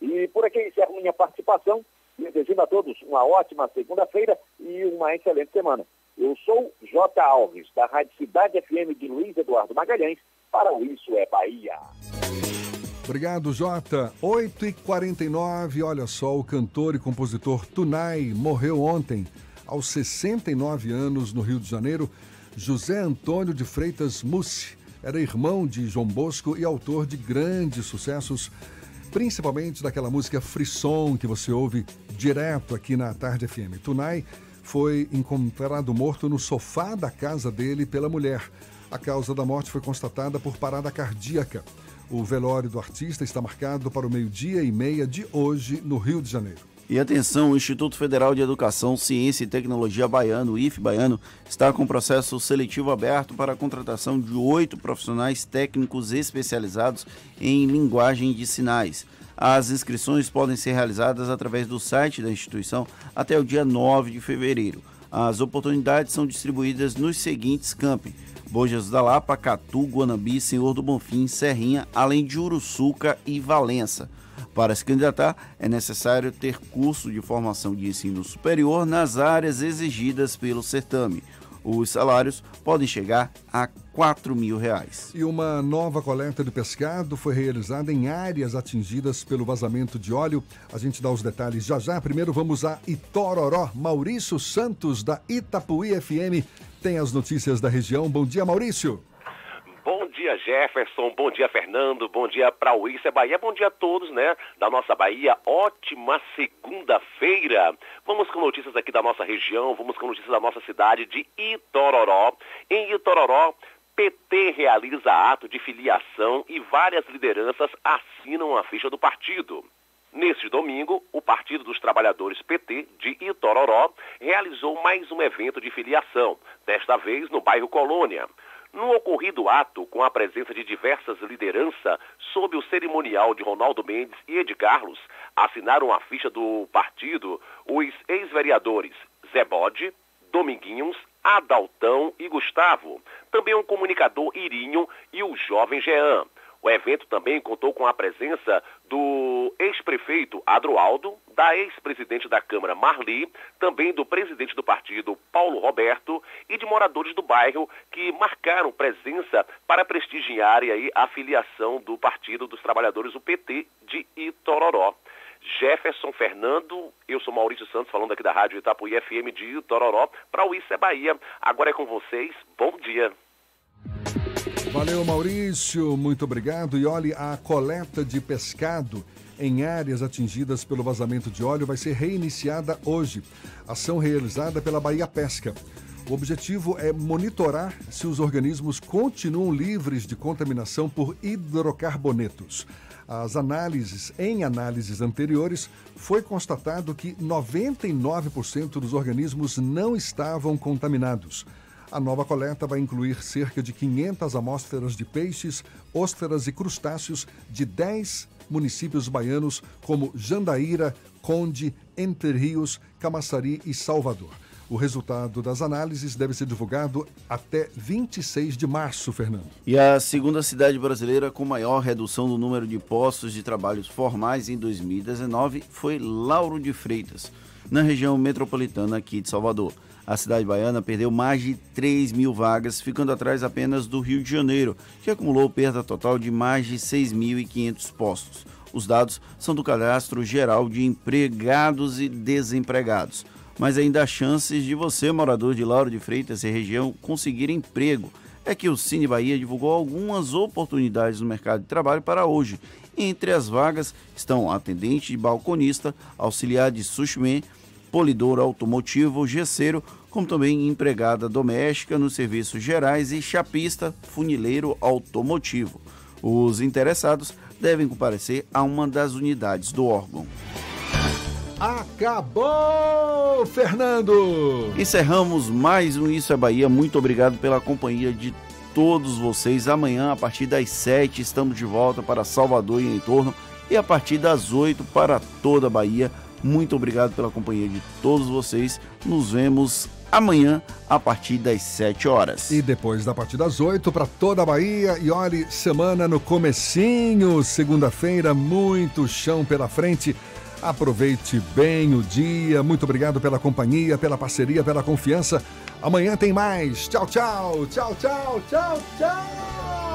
E por aqui encerro minha participação e desejo a todos uma ótima segunda-feira e uma excelente semana. Eu sou J. Alves, da Rádio Cidade FM de Luiz Eduardo Magalhães, para o Isso é Bahia. Obrigado, Jota. 8h49, olha só, o cantor e compositor Tunai morreu ontem, aos 69 anos, no Rio de Janeiro. José Antônio de Freitas Mussi era irmão de João Bosco e autor de grandes sucessos, principalmente daquela música Frisson que você ouve direto aqui na Tarde FM. Tunai foi encontrado morto no sofá da casa dele pela mulher. A causa da morte foi constatada por parada cardíaca. O velório do artista está marcado para o meio-dia e meia de hoje, no Rio de Janeiro. E atenção, o Instituto Federal de Educação, Ciência e Tecnologia Baiano, o IF Baiano, está com processo seletivo aberto para a contratação de oito profissionais técnicos especializados em linguagem de sinais. As inscrições podem ser realizadas através do site da instituição até o dia 9 de fevereiro. As oportunidades são distribuídas nos seguintes campi: Bojas da Lapa, Catu, Guanambi, Senhor do Bonfim, Serrinha, além de Uruçuca e Valença. Para se candidatar, é necessário ter curso de formação de ensino superior nas áreas exigidas pelo certame. Os salários podem chegar a 4 mil reais. E uma nova coleta de pescado foi realizada em áreas atingidas pelo vazamento de óleo. A gente dá os detalhes já já. Primeiro vamos a Itororó. Maurício Santos, da Itapuí FM, tem as notícias da região. Bom dia, Maurício. Dia, Jefferson. Bom dia, Fernando. Bom dia para o Isso é Bahia. Bom dia a todos, né? Da nossa Bahia. Ótima segunda-feira. Vamos com notícias aqui da nossa região. Vamos com notícias da nossa cidade de Itororó. Em Itororó, PT realiza ato de filiação e várias lideranças assinam a ficha do partido. Neste domingo, o Partido dos Trabalhadores PT de Itororó realizou mais um evento de filiação, desta vez no bairro Colônia. No ocorrido ato, com a presença de diversas lideranças, sob o cerimonial de Ronaldo Mendes e Ed Carlos, assinaram a ficha do partido os ex-vereadores Zé Bode, Dominguinhos, Adaltão e Gustavo, também um comunicador Irinho e o jovem Jean. O evento também contou com a presença do ex-prefeito Adroaldo, da ex-presidente da Câmara Marli, também do presidente do partido Paulo Roberto e de moradores do bairro que marcaram presença para prestigiar aí, a filiação do Partido dos Trabalhadores, o PT, de Itororó. Jefferson Fernando, eu sou Maurício Santos, falando aqui da Rádio Itapuí FM de Itororó, para o Isso é Bahia. Agora é com vocês, bom dia. Valeu, Maurício, muito obrigado. E olhe, a coleta de pescado em áreas atingidas pelo vazamento de óleo vai ser reiniciada hoje. Ação realizada pela Bahia Pesca. O objetivo é monitorar se os organismos continuam livres de contaminação por hidrocarbonetos. As análises, em análises anteriores, foi constatado que 99% dos organismos não estavam contaminados. A nova coleta vai incluir cerca de 500 amostras de peixes, ostras e crustáceos de 10 municípios baianos, como Jandaíra, Conde, Entre Rios, Camaçari e Salvador. O resultado das análises deve ser divulgado até 26 de março, Fernando. E a segunda cidade brasileira com maior redução do número de postos de trabalhos formais em 2019 foi Lauro de Freitas, na região metropolitana aqui de Salvador. A cidade baiana perdeu mais de 3 mil vagas, ficando atrás apenas do Rio de Janeiro, que acumulou perda total de mais de 6.500 postos. Os dados são do Cadastro Geral de Empregados e Desempregados. Mas ainda há chances de você, morador de Lauro de Freitas e região, conseguir emprego. É que o Cine Bahia divulgou algumas oportunidades no mercado de trabalho para hoje. Entre as vagas estão atendente de balconista, auxiliar de sushman, polidor automotivo, gesseiro, como também empregada doméstica nos serviços gerais e chapista, funileiro automotivo. Os interessados devem comparecer a uma das unidades do órgão. Acabou, Fernando! Encerramos mais um Isso é Bahia. Muito obrigado pela companhia de todos vocês. Amanhã, a partir das 7, estamos de volta para Salvador e em torno. E a partir das 8 para toda a Bahia. Muito obrigado pela companhia de todos vocês. Nos vemos amanhã a partir das 7 horas. E depois da partir das 8 para toda a Bahia. E olhe, semana no comecinho, segunda-feira, muito chão pela frente. Aproveite bem o dia. Muito obrigado pela companhia, pela parceria, pela confiança. Amanhã tem mais. Tchau, tchau. Tchau, tchau, tchau, tchau.